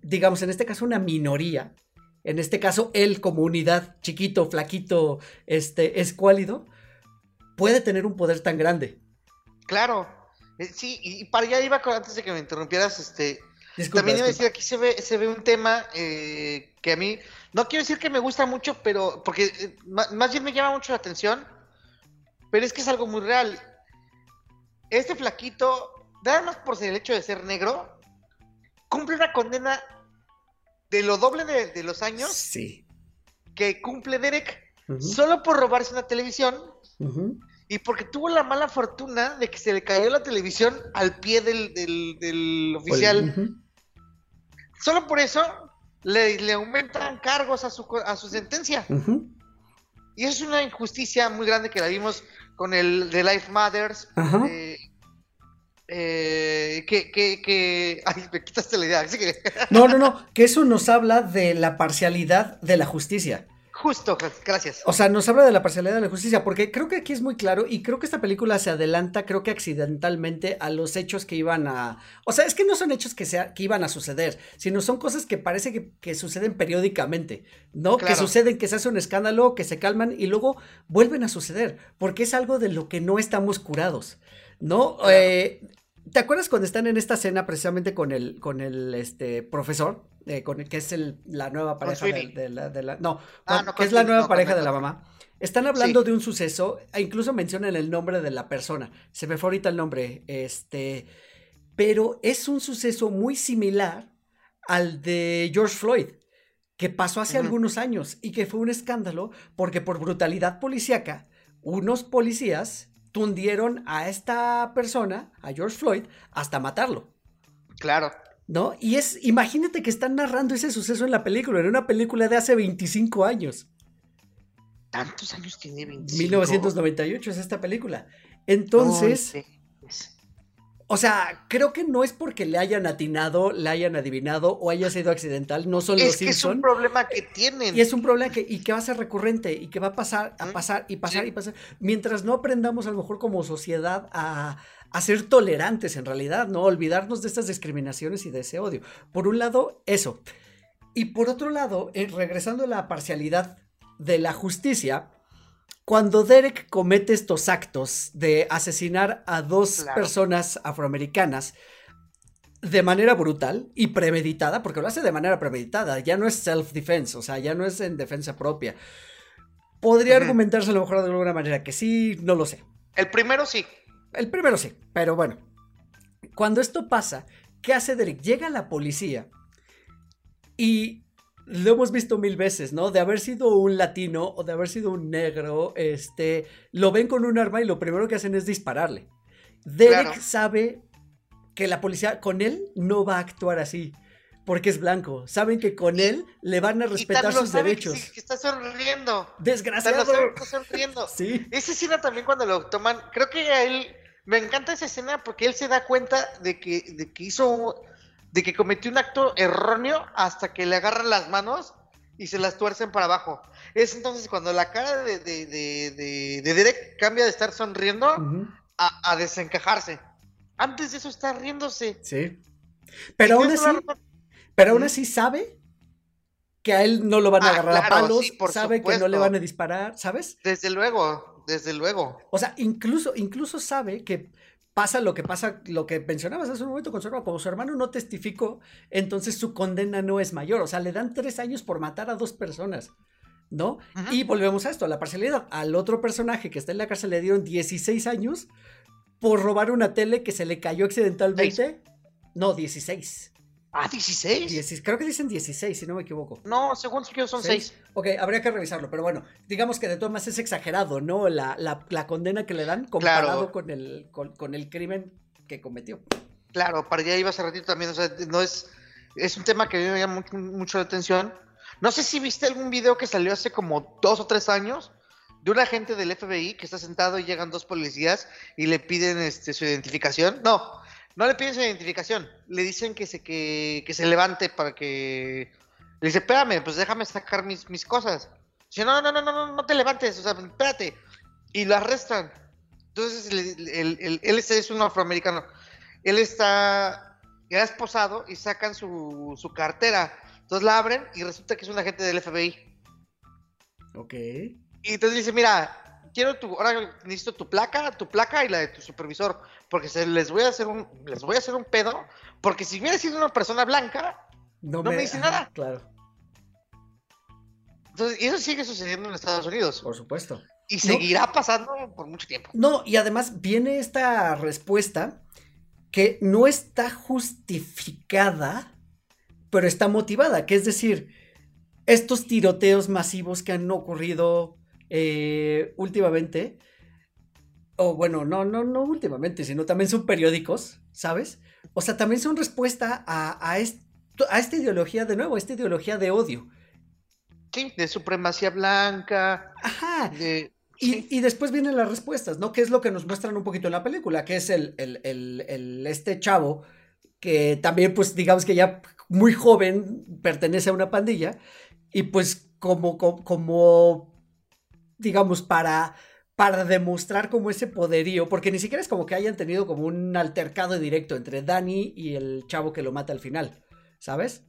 digamos, en este caso una minoría, en este caso él como unidad, chiquito, flaquito, este, escuálido, puede tener un poder tan grande. Claro. Eh, sí, y, para allá iba antes de que me interrumpieras, este... Disculpa, También iba a decir, aquí se ve, se ve un tema eh, que a mí, no quiero decir que me gusta mucho, pero porque eh, más bien me llama mucho la atención, pero es que es algo muy real. Este flaquito, nada más por el hecho de ser negro, cumple una condena de lo doble de, de los años Sí. que cumple Derek solo por robarse una televisión ujú. Y porque tuvo la mala fortuna de que se le cayó la televisión al pie del, del- del oficial. Solo por eso le, le aumentan cargos a su, a su sentencia. Ujú. Y eso es una injusticia muy grande que la vimos con el de Life Matters. Eh, eh, que, que, que. Ay, me quitaste la idea. Así que. No, no, no, que eso nos habla de la parcialidad de la justicia. Justo, gracias. O sea, nos habla de la parcialidad de la justicia, porque creo que aquí es muy claro y creo que esta película se adelanta, creo que accidentalmente, a los hechos que iban a... O sea, es que no son hechos que, sea, que iban a suceder, sino son cosas que parece que, que suceden periódicamente, ¿no? Que suceden, que se hace un escándalo, que se calman y luego vuelven a suceder, porque es algo de lo que no estamos curados, ¿no? Claro. Eh, ¿Te acuerdas cuando están en esta escena precisamente con el, con el este, profesor? Eh, con que es el, la nueva pareja de, la, de la- No, Ah, que es la nueva no, pareja de la mamá. Están hablando Sí. de un suceso, e incluso mencionan el nombre de la persona. Se me fue ahorita el nombre. Este. Pero es un suceso muy similar al de George Floyd, que pasó hace algunos años y que fue un escándalo porque por brutalidad policíaca, unos policías tundieron a esta persona, a George Floyd, hasta matarlo. Claro. ¿No? Y es, imagínate que están narrando ese suceso en la película, en una película de hace 25 años. ¿Tantos años tiene 25? 1998 es esta película. Entonces. O sea, creo que no es porque le hayan atinado, le hayan adivinado o haya sido accidental, no son los es que es un problema que tienen. Y es un problema que, y que va a ser recurrente y que va a pasar, a pasar y pasar Sí. y pasar. Mientras no aprendamos a lo mejor como sociedad a, a ser tolerantes en realidad, ¿no? Olvidarnos de estas discriminaciones y de ese odio. Por un lado, eso. Y por otro lado, eh, regresando a la parcialidad de la justicia, cuando Derek comete estos actos de asesinar a dos Claro. personas afroamericanas, de manera brutal y premeditada, porque lo hace de manera premeditada, ya no es self-defense, o sea, ya no es en defensa propia. Podría argumentarse a lo mejor de alguna manera que sí, no lo sé. El primero sí. El primero sí, pero bueno. Cuando esto pasa, ¿qué hace Derek? Llega la policía y lo hemos visto mil veces, ¿no? De haber sido un latino o de haber sido un negro, este, lo ven con un arma y lo primero que hacen es dispararle. Derek Claro. sabe que la policía con él no va a actuar así. Porque es blanco. Saben que con él le van a respetar sus que derechos. sí, que está sonriendo. Desgraciado. sabe que está sonriendo. [LAUGHS] Sí. Esa escena también cuando lo toman, creo que a él me encanta esa escena porque él se da cuenta de que, de que hizo, de que cometió un acto erróneo hasta que le agarran las manos y se las tuercen para abajo. Es entonces cuando la cara de, de, de, de- de Derek cambia de estar sonriendo a, a desencajarse. Antes de eso está riéndose. Sí. Pero aún así, la pero aún así sabe que a él no lo van a Ah, agarrar a claro, palos, sí, por sabe que no le van a disparar, ¿sabes? Desde luego, desde luego. O sea, incluso, incluso sabe que pasa lo que pasa, lo que mencionabas hace un momento con su hermano, como su hermano no testificó, entonces su condena no es mayor, o sea, le dan tres años por matar a dos personas. ¿No? Y volvemos a esto, a la parcialidad. Al otro personaje que está en la cárcel le dieron 16 años por robar una tele que se le cayó accidentalmente. No, 16. Ah, 16. 16, creo que dicen 16, si no me equivoco. No, según yo son ¿Seis? 6. Ok, habría que revisarlo, pero bueno, digamos que de todas maneras es exagerado, ¿no? La, la- la condena que le dan comparado Claro. con, el, con, con el crimen que cometió. Claro, para allá iba hace ratito también, o sea, no es, es un tema que a mí me llama mucho, mucho la atención. No sé si viste algún video que salió hace como dos o tres años de un agente del FBI que está sentado y llegan dos policías y le piden este, su identificación. No, no le piden su identificación, le dicen que se, que, que se levante para que... Le dice, espérame, pues déjame sacar mis, mis cosas. Dice, no, no, no, no, no, no te levantes, o sea, espérate. Y lo arrestan. Entonces, el- el- el- él es- es un afroamericano él está ya esposado y sacan su, su cartera. Entonces la abren y resulta que es un agente del FBI. Ok. Y entonces dice, mira, quiero tu, ahora necesito tu placa, tu placa y la de tu supervisor, porque se, les voy a hacer un, les voy a hacer un pedo, porque si hubiera sido una persona blanca, No me dice ajá, nada. Claro, entonces, y eso sigue sucediendo en Estados Unidos. por supuesto. Y seguirá pasando por mucho tiempo. No, y además viene esta respuesta que no está justificada, pero está motivada, que es decir, estos tiroteos masivos que han ocurrido eh, últimamente, o bueno, no, no, no últimamente, sino también son periódicos, ¿sabes? O sea, también son respuesta a, a, a esta ideología, de nuevo, a esta ideología de odio. Sí, de supremacía blanca. Ajá. y, después vienen las respuestas, ¿no? Que es lo que nos muestran un poquito en la película, que es el, el, el, este chavo que también, pues, digamos que ya muy joven pertenece a una pandilla y pues como, como, como digamos, para para demostrar como ese poderío, porque ni siquiera es como que hayan tenido como un altercado directo entre Danny y el chavo que lo mata al final, ¿sabes?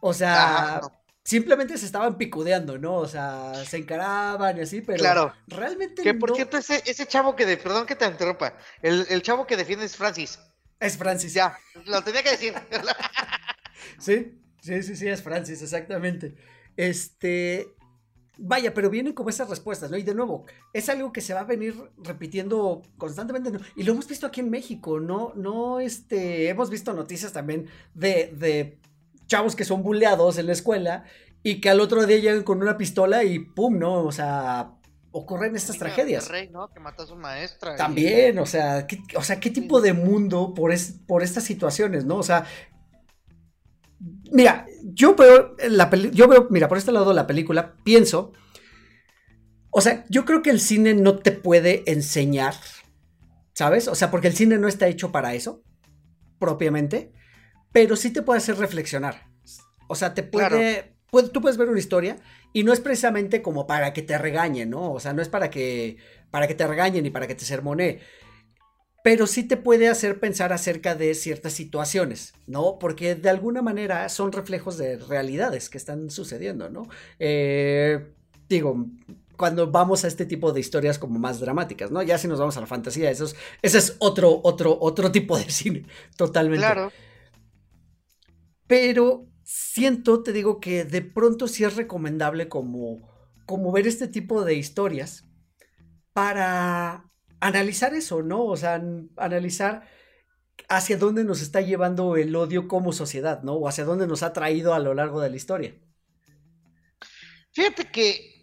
O sea, simplemente se estaban picudeando, ¿no? O sea, se encaraban y así, pero claro. realmente Que por cierto, ese, ese chavo que, de, perdón que te interrumpa, el, el chavo que defiende es Francis. Es Francis. Ya, lo tenía que decir. [LAUGHS] sí, sí, sí, sí, es Francis, exactamente. Este, Vaya, pero vienen como esas respuestas, ¿no? Y de nuevo, es algo que se va a venir repitiendo constantemente, ¿no? Y lo hemos visto aquí en México, ¿no? No, este, hemos visto noticias también de, de chavos que son bulleados en la escuela y que al otro día llegan con una pistola y ¡pum! ¿no? O sea, ocurren estas tragedias. Rey, ¿no? Que mató a su maestra. También, o sea, ¿qué, o sea, ¿qué tipo de mundo por, es, por estas situaciones, ¿no? O sea, Mira, yo veo la yo veo, mira, por este lado la película, pienso, o sea, yo creo que el cine no te puede enseñar, ¿sabes? O sea, porque el cine no está hecho para eso, propiamente, pero sí te puede hacer reflexionar. O sea, te puede, tú puedes ver una historia y no es precisamente como para que te regañen, ¿no? O sea, no es para que, para que te regañen y para que te sermonee pero sí te puede hacer pensar acerca de ciertas situaciones, ¿no? Porque de alguna manera son reflejos de realidades que están sucediendo, ¿no? Eh, digo, cuando vamos a este tipo de historias como más dramáticas, ¿no? Ya si nos vamos a la fantasía, eso es, ese es otro, otro, otro tipo de [LAUGHS] cine, totalmente. Claro. Pero siento, te digo que de pronto sí es recomendable como, como ver este tipo de historias para analizar eso, ¿no? O sea, analizar hacia dónde nos está llevando el odio como sociedad, ¿no? O hacia dónde nos ha traído a lo largo de la historia. Fíjate que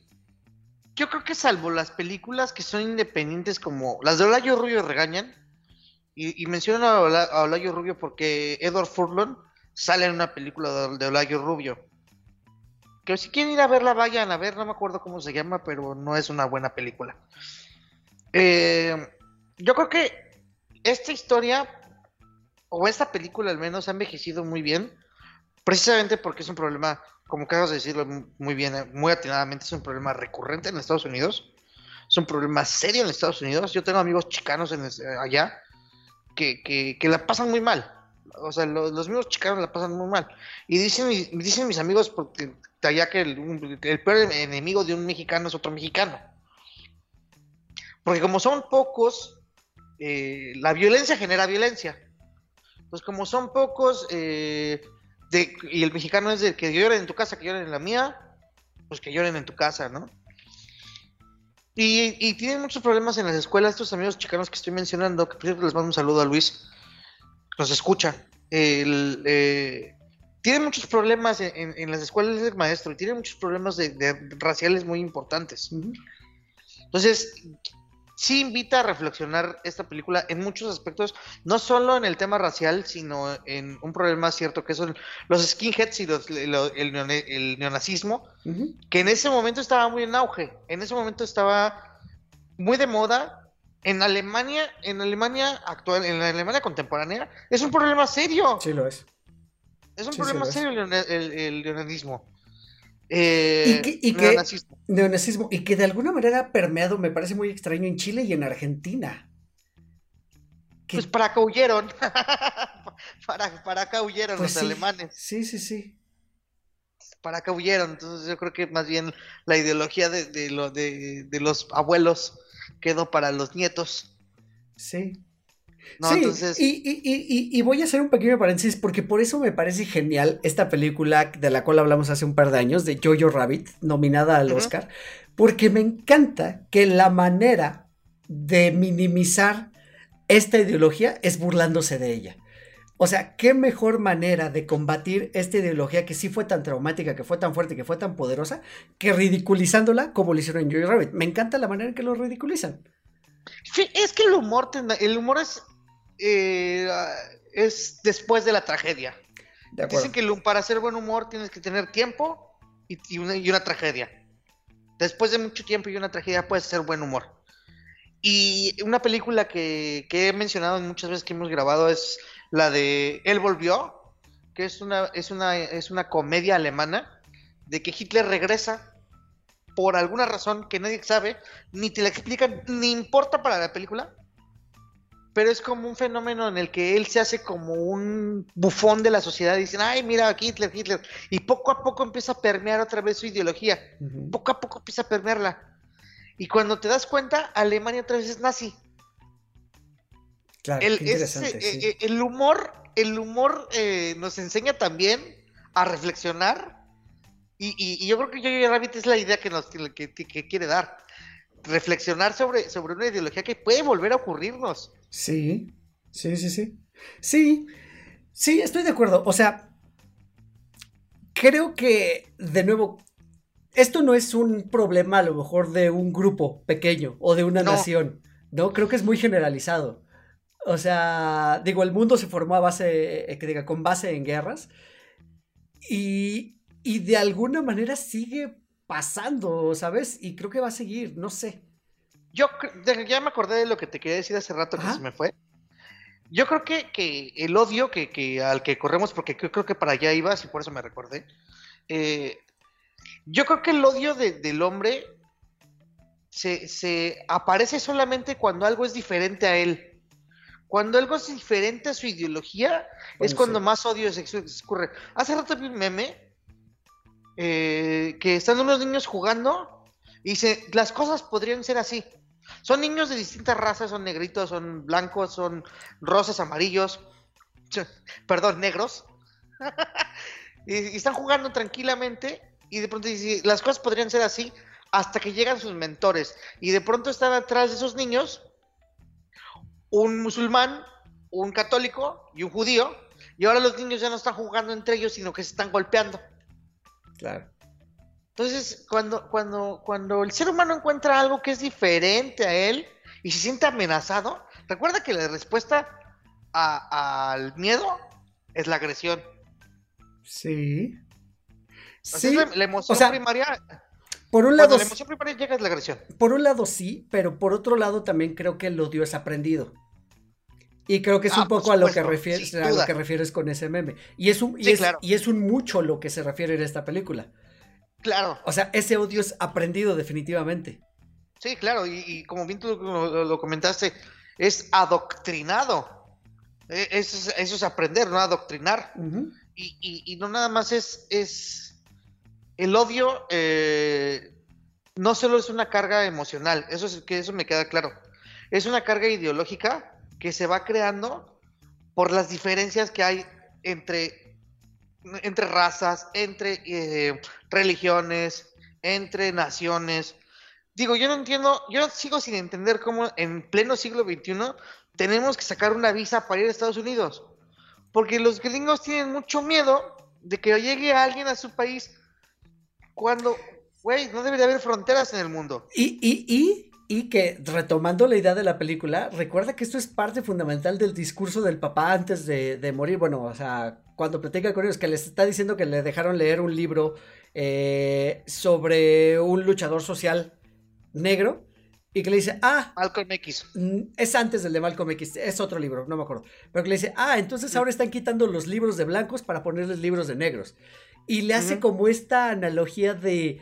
yo creo que salvo las películas que son independientes como las de Olayo Rubio regañan, y, menciono a, Olayo Rubio porque Edward Furlong sale en una película de, de Olayo Rubio. Que si quieren ir a verla, vayan a ver, no me acuerdo cómo se llama, pero no es una buena película. Eh, yo creo que esta historia, o esta película al menos, ha envejecido muy bien, precisamente porque es un problema, como acabas de decirlo muy bien, muy atinadamente, es un problema recurrente en Estados Unidos, es un problema serio en Estados Unidos. Yo tengo amigos chicanos en allá que, que, la pasan muy mal. O sea, los, mismos chicanos la pasan muy mal. Y dicen, dicen mis amigos porque allá que el, el peor enemigo de un mexicano es otro mexicano. Porque como son pocos, eh, la violencia genera violencia. Pues como son pocos, eh, y el mexicano es de que lloren en tu casa, que lloren en la mía, pues que lloren en tu casa, ¿no? Y, tienen muchos problemas en las escuelas, estos amigos chicanos que estoy mencionando, que por cierto les mando un saludo a Luis, nos escucha. Eh, tienen muchos problemas en, las escuelas de maestro y tienen muchos problemas de, raciales muy importantes. Entonces, sí invita a reflexionar esta película en muchos aspectos, no solo en el tema racial, sino en un problema cierto que son los skinheads y el, neonazismo, que en ese momento estaba muy en auge, en ese momento estaba muy de moda. En Alemania, en Alemania actual, en la Alemania contemporánea, es un problema serio. Sí lo es. Es un problema serio el, neonazismo. Eh, y que, neonazismo. Y que de alguna manera ha permeado, me parece muy extraño, en Chile y en Argentina. Pues para acá huyeron. [LAUGHS] para, para acá huyeron pues los alemanes. Sí, sí, sí. Para acá huyeron. Entonces yo creo que más bien la ideología de, de, lo, de, de los abuelos quedó para los nietos. Sí sí, y, voy a hacer un pequeño paréntesis porque por eso me parece genial esta película de la cual hablamos hace un par de años, de Jojo Rabbit, nominada al Oscar, porque me encanta que la manera de minimizar esta ideología es burlándose de ella. O sea, qué mejor manera de combatir esta ideología que sí fue tan traumática, que fue tan fuerte, que fue tan poderosa, que ridiculizándola como lo hicieron en Joy Rabbit. Me encanta la manera en que lo ridiculizan. Sí, es que el humor, el humor es, eh, es después de la tragedia. Dicen que para hacer buen humor tienes que tener tiempo y, una, tragedia. Después de mucho tiempo y una tragedia puedes hacer buen humor. Y una película que, que he mencionado muchas veces que hemos grabado es la de Él volvió, que es una, es una, es una comedia alemana de que Hitler regresa por alguna razón que nadie sabe, ni te la explican, ni importa para la película, pero es como un fenómeno en el que él se hace como un bufón de la sociedad. Dicen, ay, mira, Hitler, Hitler. Y poco a poco empieza a permear otra vez su ideología. Poco a poco empieza a permearla. Y cuando te das cuenta, Alemania otra vez es nazi. Claro, el, eh, eh, el humor, el humor eh, nos enseña también a reflexionar. Y, yo creo que Jojo Rabbit es la idea que nos que, que quiere dar. Reflexionar sobre, sobre una ideología que puede volver a ocurrirnos. Sí, sí, sí, sí. Sí, sí, estoy de acuerdo. O sea, creo que, de nuevo, esto no es un problema a lo mejor de un grupo pequeño o de una nación, ¿no? Creo que es muy generalizado. O sea, digo, el mundo se formó a base, eh, que diga, con base en guerras y, y de alguna manera sigue pasando, ¿sabes? Y creo que va a seguir, no sé. Yo ya me acordé de lo que te quería decir hace rato que se me fue. Yo creo que, que el odio que, al que corremos, porque yo creo que para allá ibas y por eso me recordé. Eh, yo creo que el odio del hombre se, se, aparece solamente cuando algo es diferente a él. Cuando algo es diferente a su ideología, es cuando más odio se, ocurre. Hace rato vi un meme eh, que están unos niños jugando y dice, las cosas podrían ser así. Son niños de distintas razas, son negritos, son blancos, son rosas, amarillos, [LAUGHS] perdón, negros. [LAUGHS] y, están jugando tranquilamente y de pronto dice, las cosas podrían ser así hasta que llegan sus mentores. Y de pronto están atrás de esos niños un musulmán, un católico y un judío. Y ahora los niños ya no están jugando entre ellos, sino que se están golpeando. Claro. Entonces, cuando, cuando, cuando el ser humano encuentra algo que es diferente a él y se siente amenazado, recuerda que la respuesta al miedo es la agresión. Sí. sí. La, emoción primaria. Por un lado. La emoción primaria llega es la agresión. Por un lado sí, pero por otro lado también creo que el odio es aprendido. Y creo que es ah, un poco a lo, que refieres, a lo que refieres con ese meme. Y es un, y es un mucho lo que se refiere en esta película. Claro. O sea, ese odio es aprendido definitivamente. Sí, claro, y, como bien tú lo, comentaste, es adoctrinado. E, eso es, aprender, no adoctrinar. y, no nada más es, es el odio, eh, no solo es una carga emocional, eso, es, que eso me queda claro. Es una carga ideológica que se va creando por las diferencias que hay entre entre razas, entre eh, religiones, entre naciones. Digo, yo no entiendo, yo sigo sin entender cómo en pleno siglo XXI tenemos que sacar una visa para ir a Estados Unidos. Porque los gringos tienen mucho miedo de que llegue alguien a su país cuando, güey, no debe de haber fronteras en el mundo. Y, y, y, y que retomando la idea de la película, recuerda que esto es parte fundamental del discurso del papá antes de, de morir. Bueno, o sea, cuando platica con ellos, que les está diciendo que le dejaron leer un libro eh, sobre un luchador social negro y que le dice, ah, Malcolm X. Es antes del de Malcolm X, es otro libro, no me acuerdo. Pero que le dice, ah, entonces ahora están quitando los libros de blancos para ponerles libros de negros. Y le hace como esta analogía de,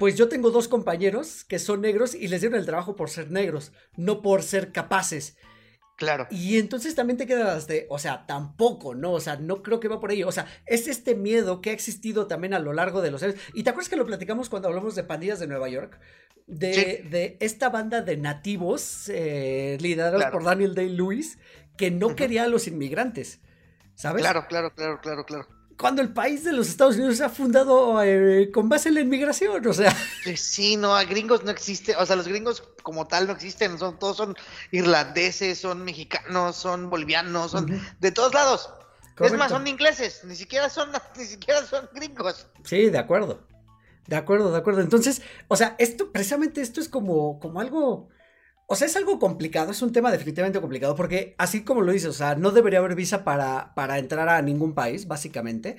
pues yo tengo dos compañeros que son negros y les dieron el trabajo por ser negros, no por ser capaces. Claro. Y entonces también te quedas de, o sea, tampoco, ¿no? O sea, no creo que va por ahí. O sea, es este miedo que ha existido también a lo largo de los años. Y te acuerdas que lo platicamos cuando hablamos de pandillas de Nueva York, de, de esta banda de nativos eh, liderados por Daniel Day-Lewis que no quería a los inmigrantes, ¿sabes? Claro, claro, claro, claro, claro cuando el país de los Estados Unidos se ha fundado eh, con base en la inmigración, o sea. [LAUGHS] Sí, no, a gringos no existe, o sea, los gringos como tal no existen, son todos son irlandeses, son mexicanos, son bolivianos, son de todos lados. Es más, son ingleses, ni siquiera son, [LAUGHS] ni siquiera son gringos. Sí, de acuerdo. De acuerdo, de acuerdo. Entonces, o sea, esto, precisamente esto es como, como algo. O sea, es algo complicado, es un tema definitivamente complicado, porque así como lo dices, o sea, no debería haber visa para, para entrar a ningún país, básicamente.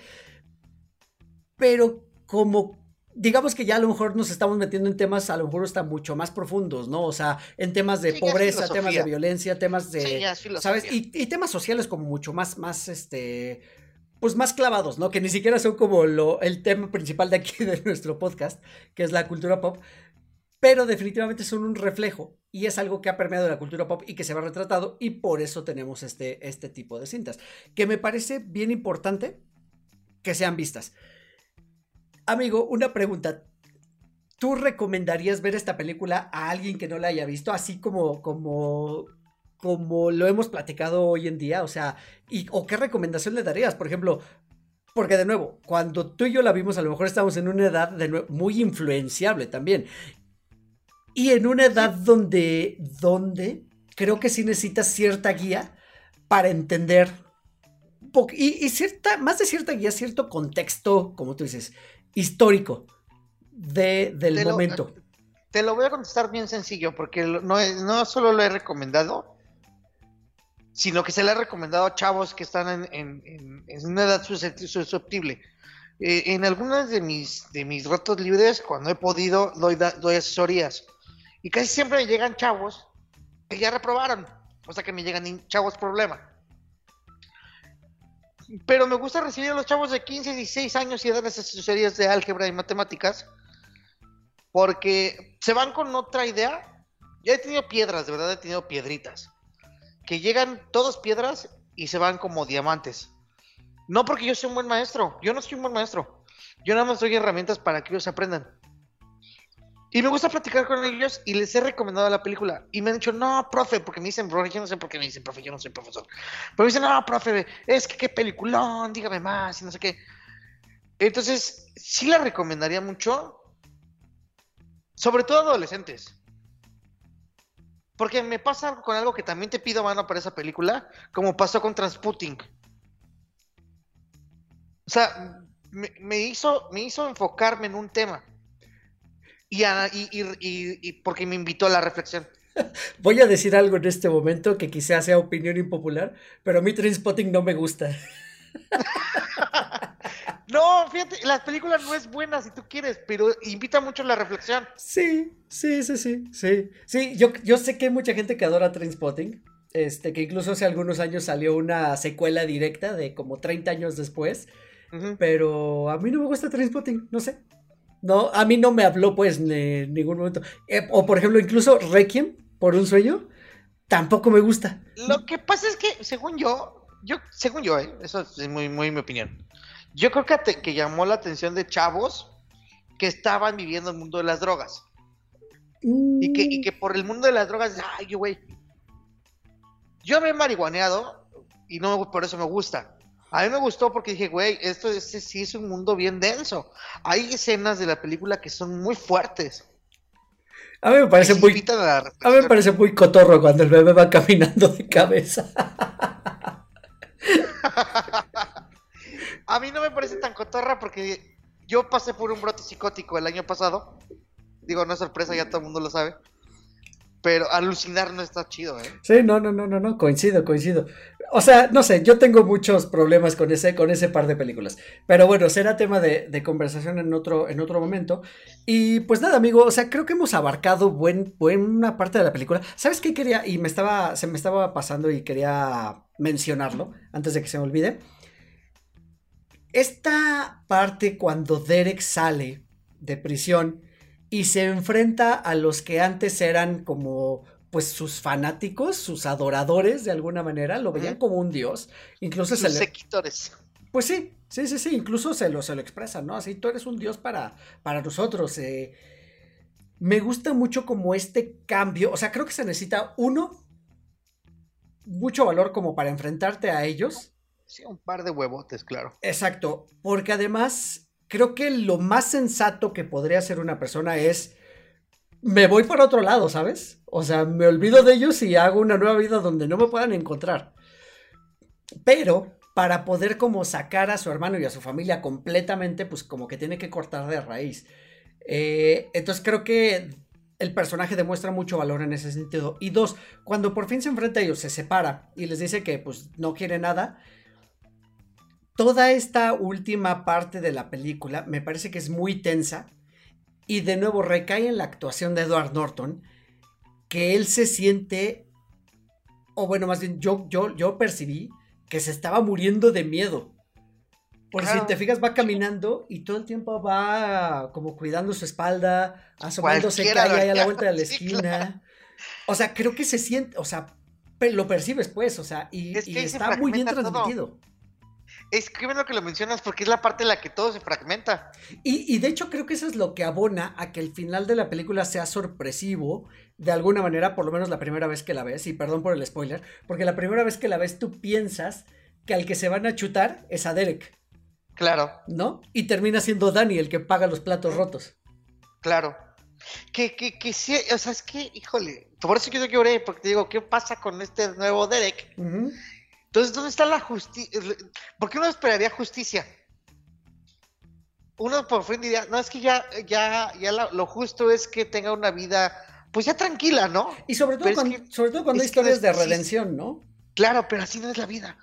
Pero como digamos que ya a lo mejor nos estamos metiendo en temas a lo mejor hasta mucho más profundos, ¿no? O sea, en temas de pobreza, temas de violencia, temas de, ¿sabes? Y, y, temas sociales como mucho más, más, este, pues más clavados, ¿no? Que ni siquiera son como lo, el tema principal de aquí de nuestro podcast, que es la cultura pop, pero definitivamente son un reflejo y es algo que ha permeado la cultura pop y que se va retratado y por eso tenemos este, este tipo de cintas, que me parece bien importante que sean vistas. Amigo, una pregunta. ¿Tú recomendarías ver esta película a alguien que no la haya visto? Así como, como, como lo hemos platicado hoy en día. O sea, y, ¿o qué recomendación le darías? Por ejemplo, porque de nuevo, cuando tú y yo la vimos, a lo mejor estamos en una edad de muy influenciable también. Y en una edad donde, donde creo que sí necesitas cierta guía para entender. Y, y cierta, más de cierta guía, cierto contexto, como tú dices, histórico de, del momento? te lo voy a contestar bien sencillo, porque no, no solo lo he recomendado, sino que se le ha recomendado a chavos que están en, en, una edad susceptible. Eh, en algunas de mis, de mis ratos libres, cuando he podido, doy, doy asesorías. Y casi siempre llegan chavos que ya reprobaron. O sea que me llegan chavos problema. Pero me gusta recibir a los chavos de 15, 16 años y darles asesorías de álgebra y matemáticas. Porque se van con otra idea. Ya he tenido piedras, de verdad he tenido piedritas. Que llegan todos piedras y se van como diamantes. No porque yo sea un buen maestro. Yo no soy un buen maestro. Yo nada más doy herramientas para que ellos aprendan. Y me gusta platicar con ellos y les he recomendado la película. Y me han dicho, no, profe, porque me dicen, profe, yo no sé por qué me dicen, profe, yo no soy profesor. Pero me dicen, no, profe, es que qué peliculón, dígame más y no sé qué. Entonces, sí la recomendaría mucho, sobre todo a adolescentes. Porque me pasa con algo que también te pido mano para esa película, como pasó con Transputing. O sea, me, hizo, me hizo enfocarme en un tema y, porque me invitó a la reflexión. [LAUGHS] Voy a decir algo en este momento que quizás sea opinión impopular, pero a mí Trainspotting no me gusta. [LAUGHS] no, fíjate, la película no es buena si tú quieres, pero invita mucho a la reflexión. Sí, sí, sí, sí, sí. Sí, yo, yo sé que hay mucha gente que adora Trainspotting, este, que incluso hace algunos años salió una secuela directa de como 30 años después, pero a mí no me gusta Trainspotting, no sé. No, a mí no me habló pues en ningún momento. Eh, o por ejemplo, incluso Requiem por un sueño, tampoco me gusta. Lo que pasa es que, según yo, yo, según yo, eh, eso es muy, muy mi opinión. Yo creo que, que llamó la atención de chavos que estaban viviendo el mundo de las drogas. Y, que, y que por el mundo de las drogas, ay, güey. Yo me he marihuaneado y no por eso me gusta. A mí me gustó porque dije, güey, esto este sí es un mundo bien denso. Hay escenas de la película que son muy fuertes. A mí me parece muy. A, mí me parece muy cotorro cuando el bebé va caminando de cabeza. [LAUGHS] a mí no me parece tan cotorra porque yo pasé por un brote psicótico el año pasado. Digo, no es sorpresa, ya todo el mundo lo sabe. Pero alucinar no está chido, ¿eh? Sí, no, no, no, no, no, coincido, coincido. O sea, no sé, yo tengo muchos problemas con ese, con ese par de películas. Pero bueno, será tema de, conversación en otro, en otro momento. Y pues nada, amigo, o sea, creo que hemos abarcado buen, buena parte de la película. ¿Sabes qué quería? Y me estaba, se me estaba pasando y quería mencionarlo antes de que se me olvide. Esta parte cuando Derek sale de prisión y se enfrenta a los que antes eran como pues sus fanáticos, sus adoradores de alguna manera, lo veían como un dios. Incluso sus seguidores. Pues sí, sí, sí, sí, incluso se lo, se lo expresan, ¿no? Así tú eres un dios para, para nosotros. Eh. Me gusta mucho como este cambio, o sea, creo que se necesita uno, mucho valor como para enfrentarte a ellos. Sí, un par de huevotes, claro. Exacto, porque además creo que lo más sensato que podría hacer una persona es, me voy para otro lado, ¿sabes? O sea, me olvido de ellos y hago una nueva vida donde no me puedan encontrar. Pero, para poder como sacar a su hermano y a su familia completamente, pues como que tiene que cortar de raíz. Eh, entonces creo que el personaje demuestra mucho valor en ese sentido. Y dos, cuando por fin se enfrenta a ellos, se separa y les dice que pues no quiere nada. Toda esta última parte de la película me parece que es muy tensa y de nuevo recae en la actuación de Edward Norton, que él se siente, o bueno, más bien yo, yo, yo percibí que se estaba muriendo de miedo. Por si te fijas, va caminando y todo el tiempo va como cuidando su espalda, asomándose que hay ahí a la vuelta de la [LAUGHS] esquina. O sea, creo que se siente, o sea, lo percibes pues, o sea, y, está muy bien transmitido. Es que bueno que lo mencionas porque es la parte en la que todo se fragmenta. Y, y, de hecho creo que eso es lo que abona a que el final de la película sea sorpresivo, de alguna manera, por lo menos la primera vez que la ves, y perdón por el spoiler, porque la primera vez que la ves tú piensas que al que se van a chutar es a Derek. Claro. ¿No? Y termina siendo Dani el que paga los platos rotos. Claro. Que, que, que sí, o sea, es que, híjole, por eso yo lloré, porque te digo, ¿qué pasa con este nuevo Derek? Entonces, ¿dónde está la justicia? ¿Por qué uno esperaría justicia? Uno por fin diría, no, es que ya, ya, ya lo justo es que tenga una vida, pues ya tranquila, ¿no? Y sobre todo, cuando, sobre todo cuando hay historias de redención, ¿no? Claro, pero así no es la vida.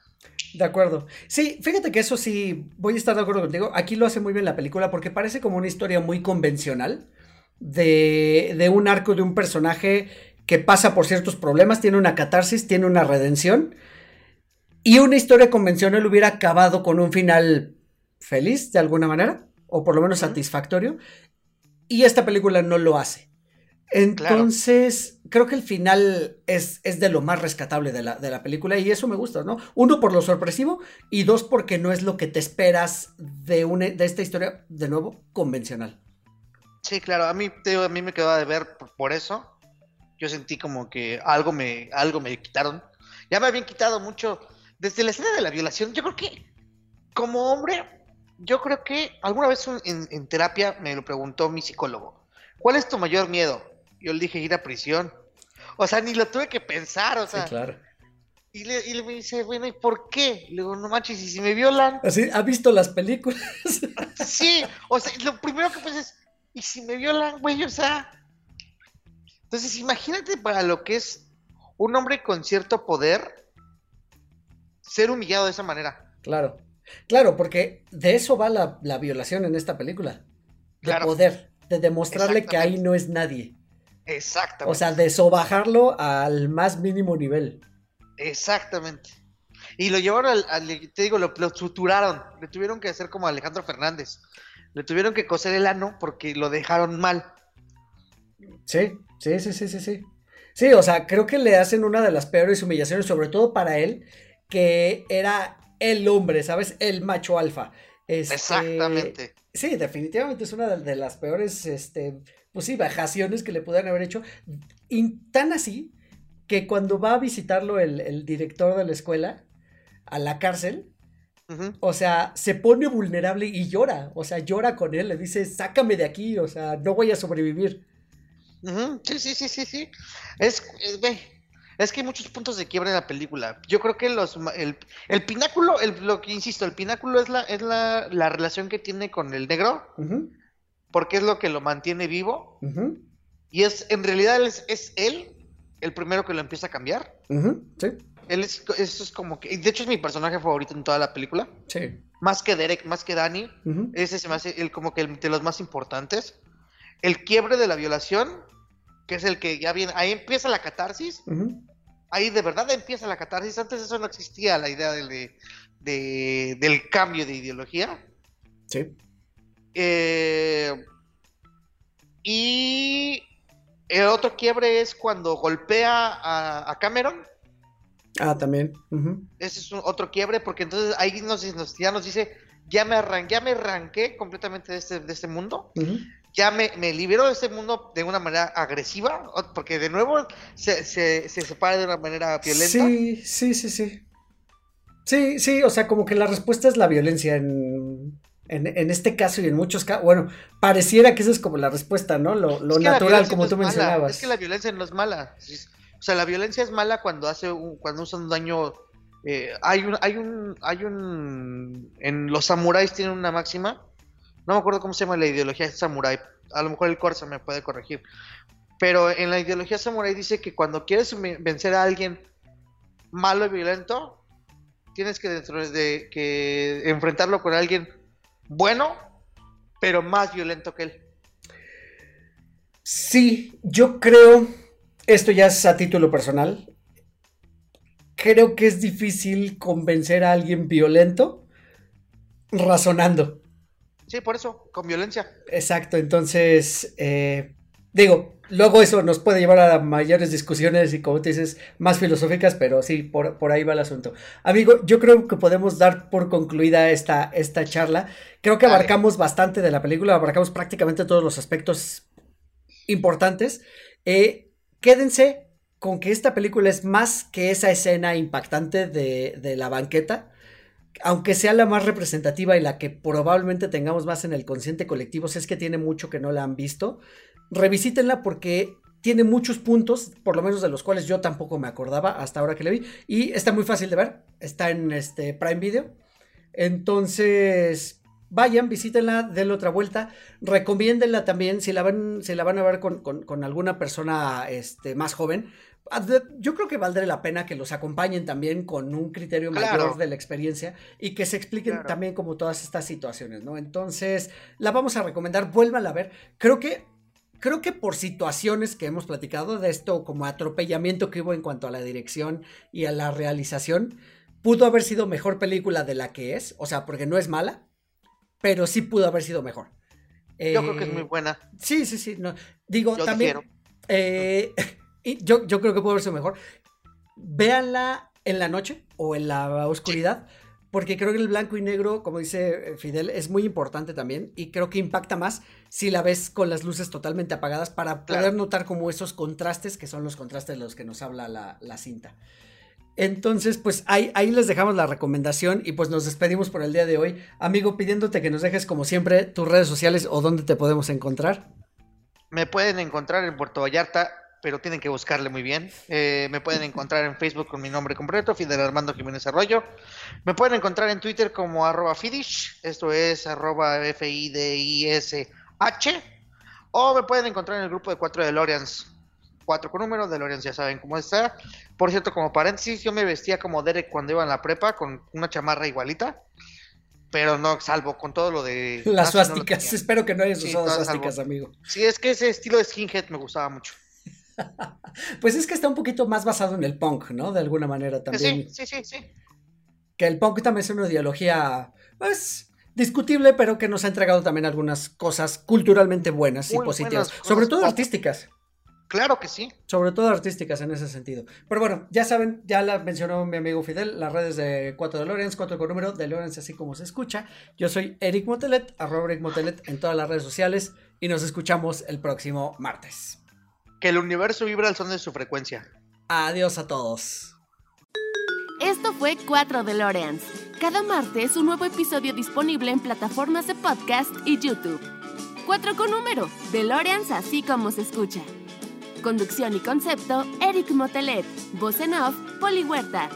De acuerdo. Sí, fíjate que eso sí, voy a estar de acuerdo contigo. Aquí lo hace muy bien la película porque parece como una historia muy convencional de, de un arco de un personaje que pasa por ciertos problemas, tiene una catarsis, tiene una redención. Y una historia convencional hubiera acabado con un final feliz, de alguna manera, o por lo menos satisfactorio. Y esta película no lo hace. Entonces, creo que el final es, es, de lo más rescatable de la, de la, película y eso me gusta, ¿no? Uno, por lo sorpresivo y dos, porque no es lo que te esperas de, una, de esta historia, de nuevo, convencional. Sí, claro, a mí, te, a mí me quedaba de ver por eso. Yo sentí como que algo me, algo me quitaron. Ya me habían quitado mucho. Desde la escena de la violación, yo creo que como hombre, yo creo que alguna vez en, en terapia me lo preguntó mi psicólogo. ¿Cuál es tu mayor miedo? Yo le dije ir a prisión. O sea, ni lo tuve que pensar, o sea. Sí, claro. Y le, y le me dice, bueno, ¿y por qué? Le digo, no manches, ¿y si me violan? Así, ¿ha visto las películas? [LAUGHS] sí, o sea, lo primero que pensé es, ¿y si me violan, güey? O sea. Entonces, imagínate para lo que es un hombre con cierto poder ser humillado de esa manera. Claro. Claro, porque de eso va la, la violación en esta película. De poder, de demostrarle que ahí no es nadie. Exactamente. O sea, de sobajarlo al más mínimo nivel. Exactamente. Y lo llevaron al, te digo, lo, lo, suturaron. Le tuvieron que hacer como Alejandro Fernández. Le tuvieron que coser el ano porque lo dejaron mal. Sí, sí, sí, sí, sí, sí. Sí, o sea, creo que le hacen una de las peores humillaciones, sobre todo para él, que era el hombre, ¿sabes? El macho alfa. Este, Exactamente. Sí, definitivamente es una de, las peores, este, pues sí, bajaciones que le pudieran haber hecho. Y tan así que cuando va a visitarlo el, director de la escuela a la cárcel, o sea, se pone vulnerable y llora, o sea, llora con él, le dice, sácame de aquí, o sea, no voy a sobrevivir. Sí, sí, sí, sí, sí. Es, es, es que hay muchos puntos de quiebra en la película. Yo creo que los, el, el pináculo, el, lo que insisto, el pináculo es la, es la, la relación que tiene con el negro, porque es lo que lo mantiene vivo. Y es, en realidad, es, es, él el primero que lo empieza a cambiar. Sí. Él es, eso es como que, de hecho es mi personaje favorito en toda la película. Sí. Más que Derek, más que Danny. Ese se me hace el, como que el, de los más importantes. El quiebre de la violación, que es el que ya viene, ahí empieza la catarsis. Ahí de verdad empieza la catarsis. Antes eso no existía, la idea de, de, del cambio de ideología. Sí. Eh, y el otro quiebre es cuando golpea a, a Cameron. Ah, también. Ese es un otro quiebre, porque entonces ahí nos, nos, ya nos dice, ya me, arran, ya me arranqué completamente de este, de este mundo. Ya me, me libero de este mundo de una manera agresiva, porque de nuevo se, se, se separa de una manera violenta. Sí, sí, sí, sí. Sí, sí, o sea, como que la respuesta es la violencia en, en, en, este caso y en muchos casos, bueno, pareciera que esa es como la respuesta, ¿no? Lo, lo natural, como no tú mencionabas. Es que la violencia no es mala. O sea, la violencia es mala cuando hace un, cuando usa un daño Eh, hay un, hay un, hay un, en los samuráis tienen una máxima, no me acuerdo cómo se llama la ideología de samurái, a lo mejor el Corsa me puede corregir, pero en la ideología samurái dice que cuando quieres vencer a alguien malo y violento, tienes que enfrentarlo con alguien bueno, pero más violento que él. Sí, yo creo, esto ya es a título personal, creo que es difícil convencer a alguien violento razonando. Sí, por eso, con violencia. Exacto, entonces, eh, digo, luego eso nos puede llevar a mayores discusiones y como te dices, más filosóficas, pero sí, por, por ahí va el asunto. Amigo, yo creo que podemos dar por concluida esta, esta charla. Creo que abarcamos bastante de la película, abarcamos prácticamente todos los aspectos importantes. Eh, quédense con que esta película es más que esa escena impactante de, la banqueta, aunque sea la más representativa y la que probablemente tengamos más en el consciente colectivo, si es que tiene mucho que no la han visto, revisítenla porque tiene muchos puntos, por lo menos de los cuales yo tampoco me acordaba hasta ahora que la vi, y está muy fácil de ver, está en este Prime Video. Entonces, vayan, visítenla, denle otra vuelta, recomiéndenla también si la van, si la van a ver con, alguna persona este, más joven. Yo creo que valdrá la pena que los acompañen también con un criterio mayor de la experiencia y que se expliquen también como todas estas situaciones, ¿no? Entonces, la vamos a recomendar, vuélvanla a ver. Creo que creo que por situaciones que hemos platicado de esto, como atropellamiento que hubo en cuanto a la dirección y a la realización, pudo haber sido mejor película de la que es, o sea, porque no es mala, pero sí pudo haber sido mejor. yo creo que es muy eh, buena. Sí, sí, sí. No. Digo, también. Eh, yo, yo creo que haber sido mejor. Véanla en la noche o en la oscuridad. Porque creo que el blanco y negro, como dice eh, Fidel, es muy importante también. Y creo que impacta más si la ves con las luces totalmente apagadas para poder notar como esos contrastes, que son los contrastes de los que nos habla la, la cinta. Entonces, pues ahí, ahí les dejamos la recomendación y pues nos despedimos por el día de hoy. Amigo, pidiéndote que nos dejes como siempre tus redes sociales o dónde te podemos encontrar. Me pueden encontrar en Puerto Vallarta, pero tienen que buscarle muy bien. Eh, me pueden encontrar en Facebook con mi nombre completo, Fidel Armando Jiménez Arroyo. Me pueden encontrar en Twitter como arroba Fidish, esto es arroba F-I-D-I-S-H. O me pueden encontrar en el grupo de cuatro de Lorians cuatro con números, DeLorean ya saben cómo está. Por cierto, como paréntesis, yo me vestía como Derek cuando iba en la prepa, con una chamarra igualita. Pero no, salvo con todo lo de... Las suásticas, espero que no hayas usado suásticas, amigo. Sí, es que ese estilo de skinhead me gustaba mucho. [LAUGHS] pues es que está un poquito más basado en el punk, ¿no? De alguna manera también. Sí, sí, sí, sí. Que el punk también es una ideología, pues, discutible, pero que nos ha entregado también algunas cosas culturalmente buenas y positivas, sobre todo artísticas. Claro que sí. Sobre todo artísticas en ese sentido. Pero bueno, ya saben, ya la mencionó mi amigo Fidel, las redes de 4 de Lorenz, 4 con número de Lorenz, así como se escucha. Yo soy Eric Motelet, arroba Eric Motelet en todas las redes sociales y nos escuchamos el próximo martes. Que el universo vibra al son de su frecuencia. Adiós a todos. Esto fue 4 de Lorenz. Cada martes un nuevo episodio disponible en plataformas de podcast y YouTube. 4 con número, de Lorenz así como se escucha. Conducción y concepto, Eric Motelet. Voz en off, Poli Huerta.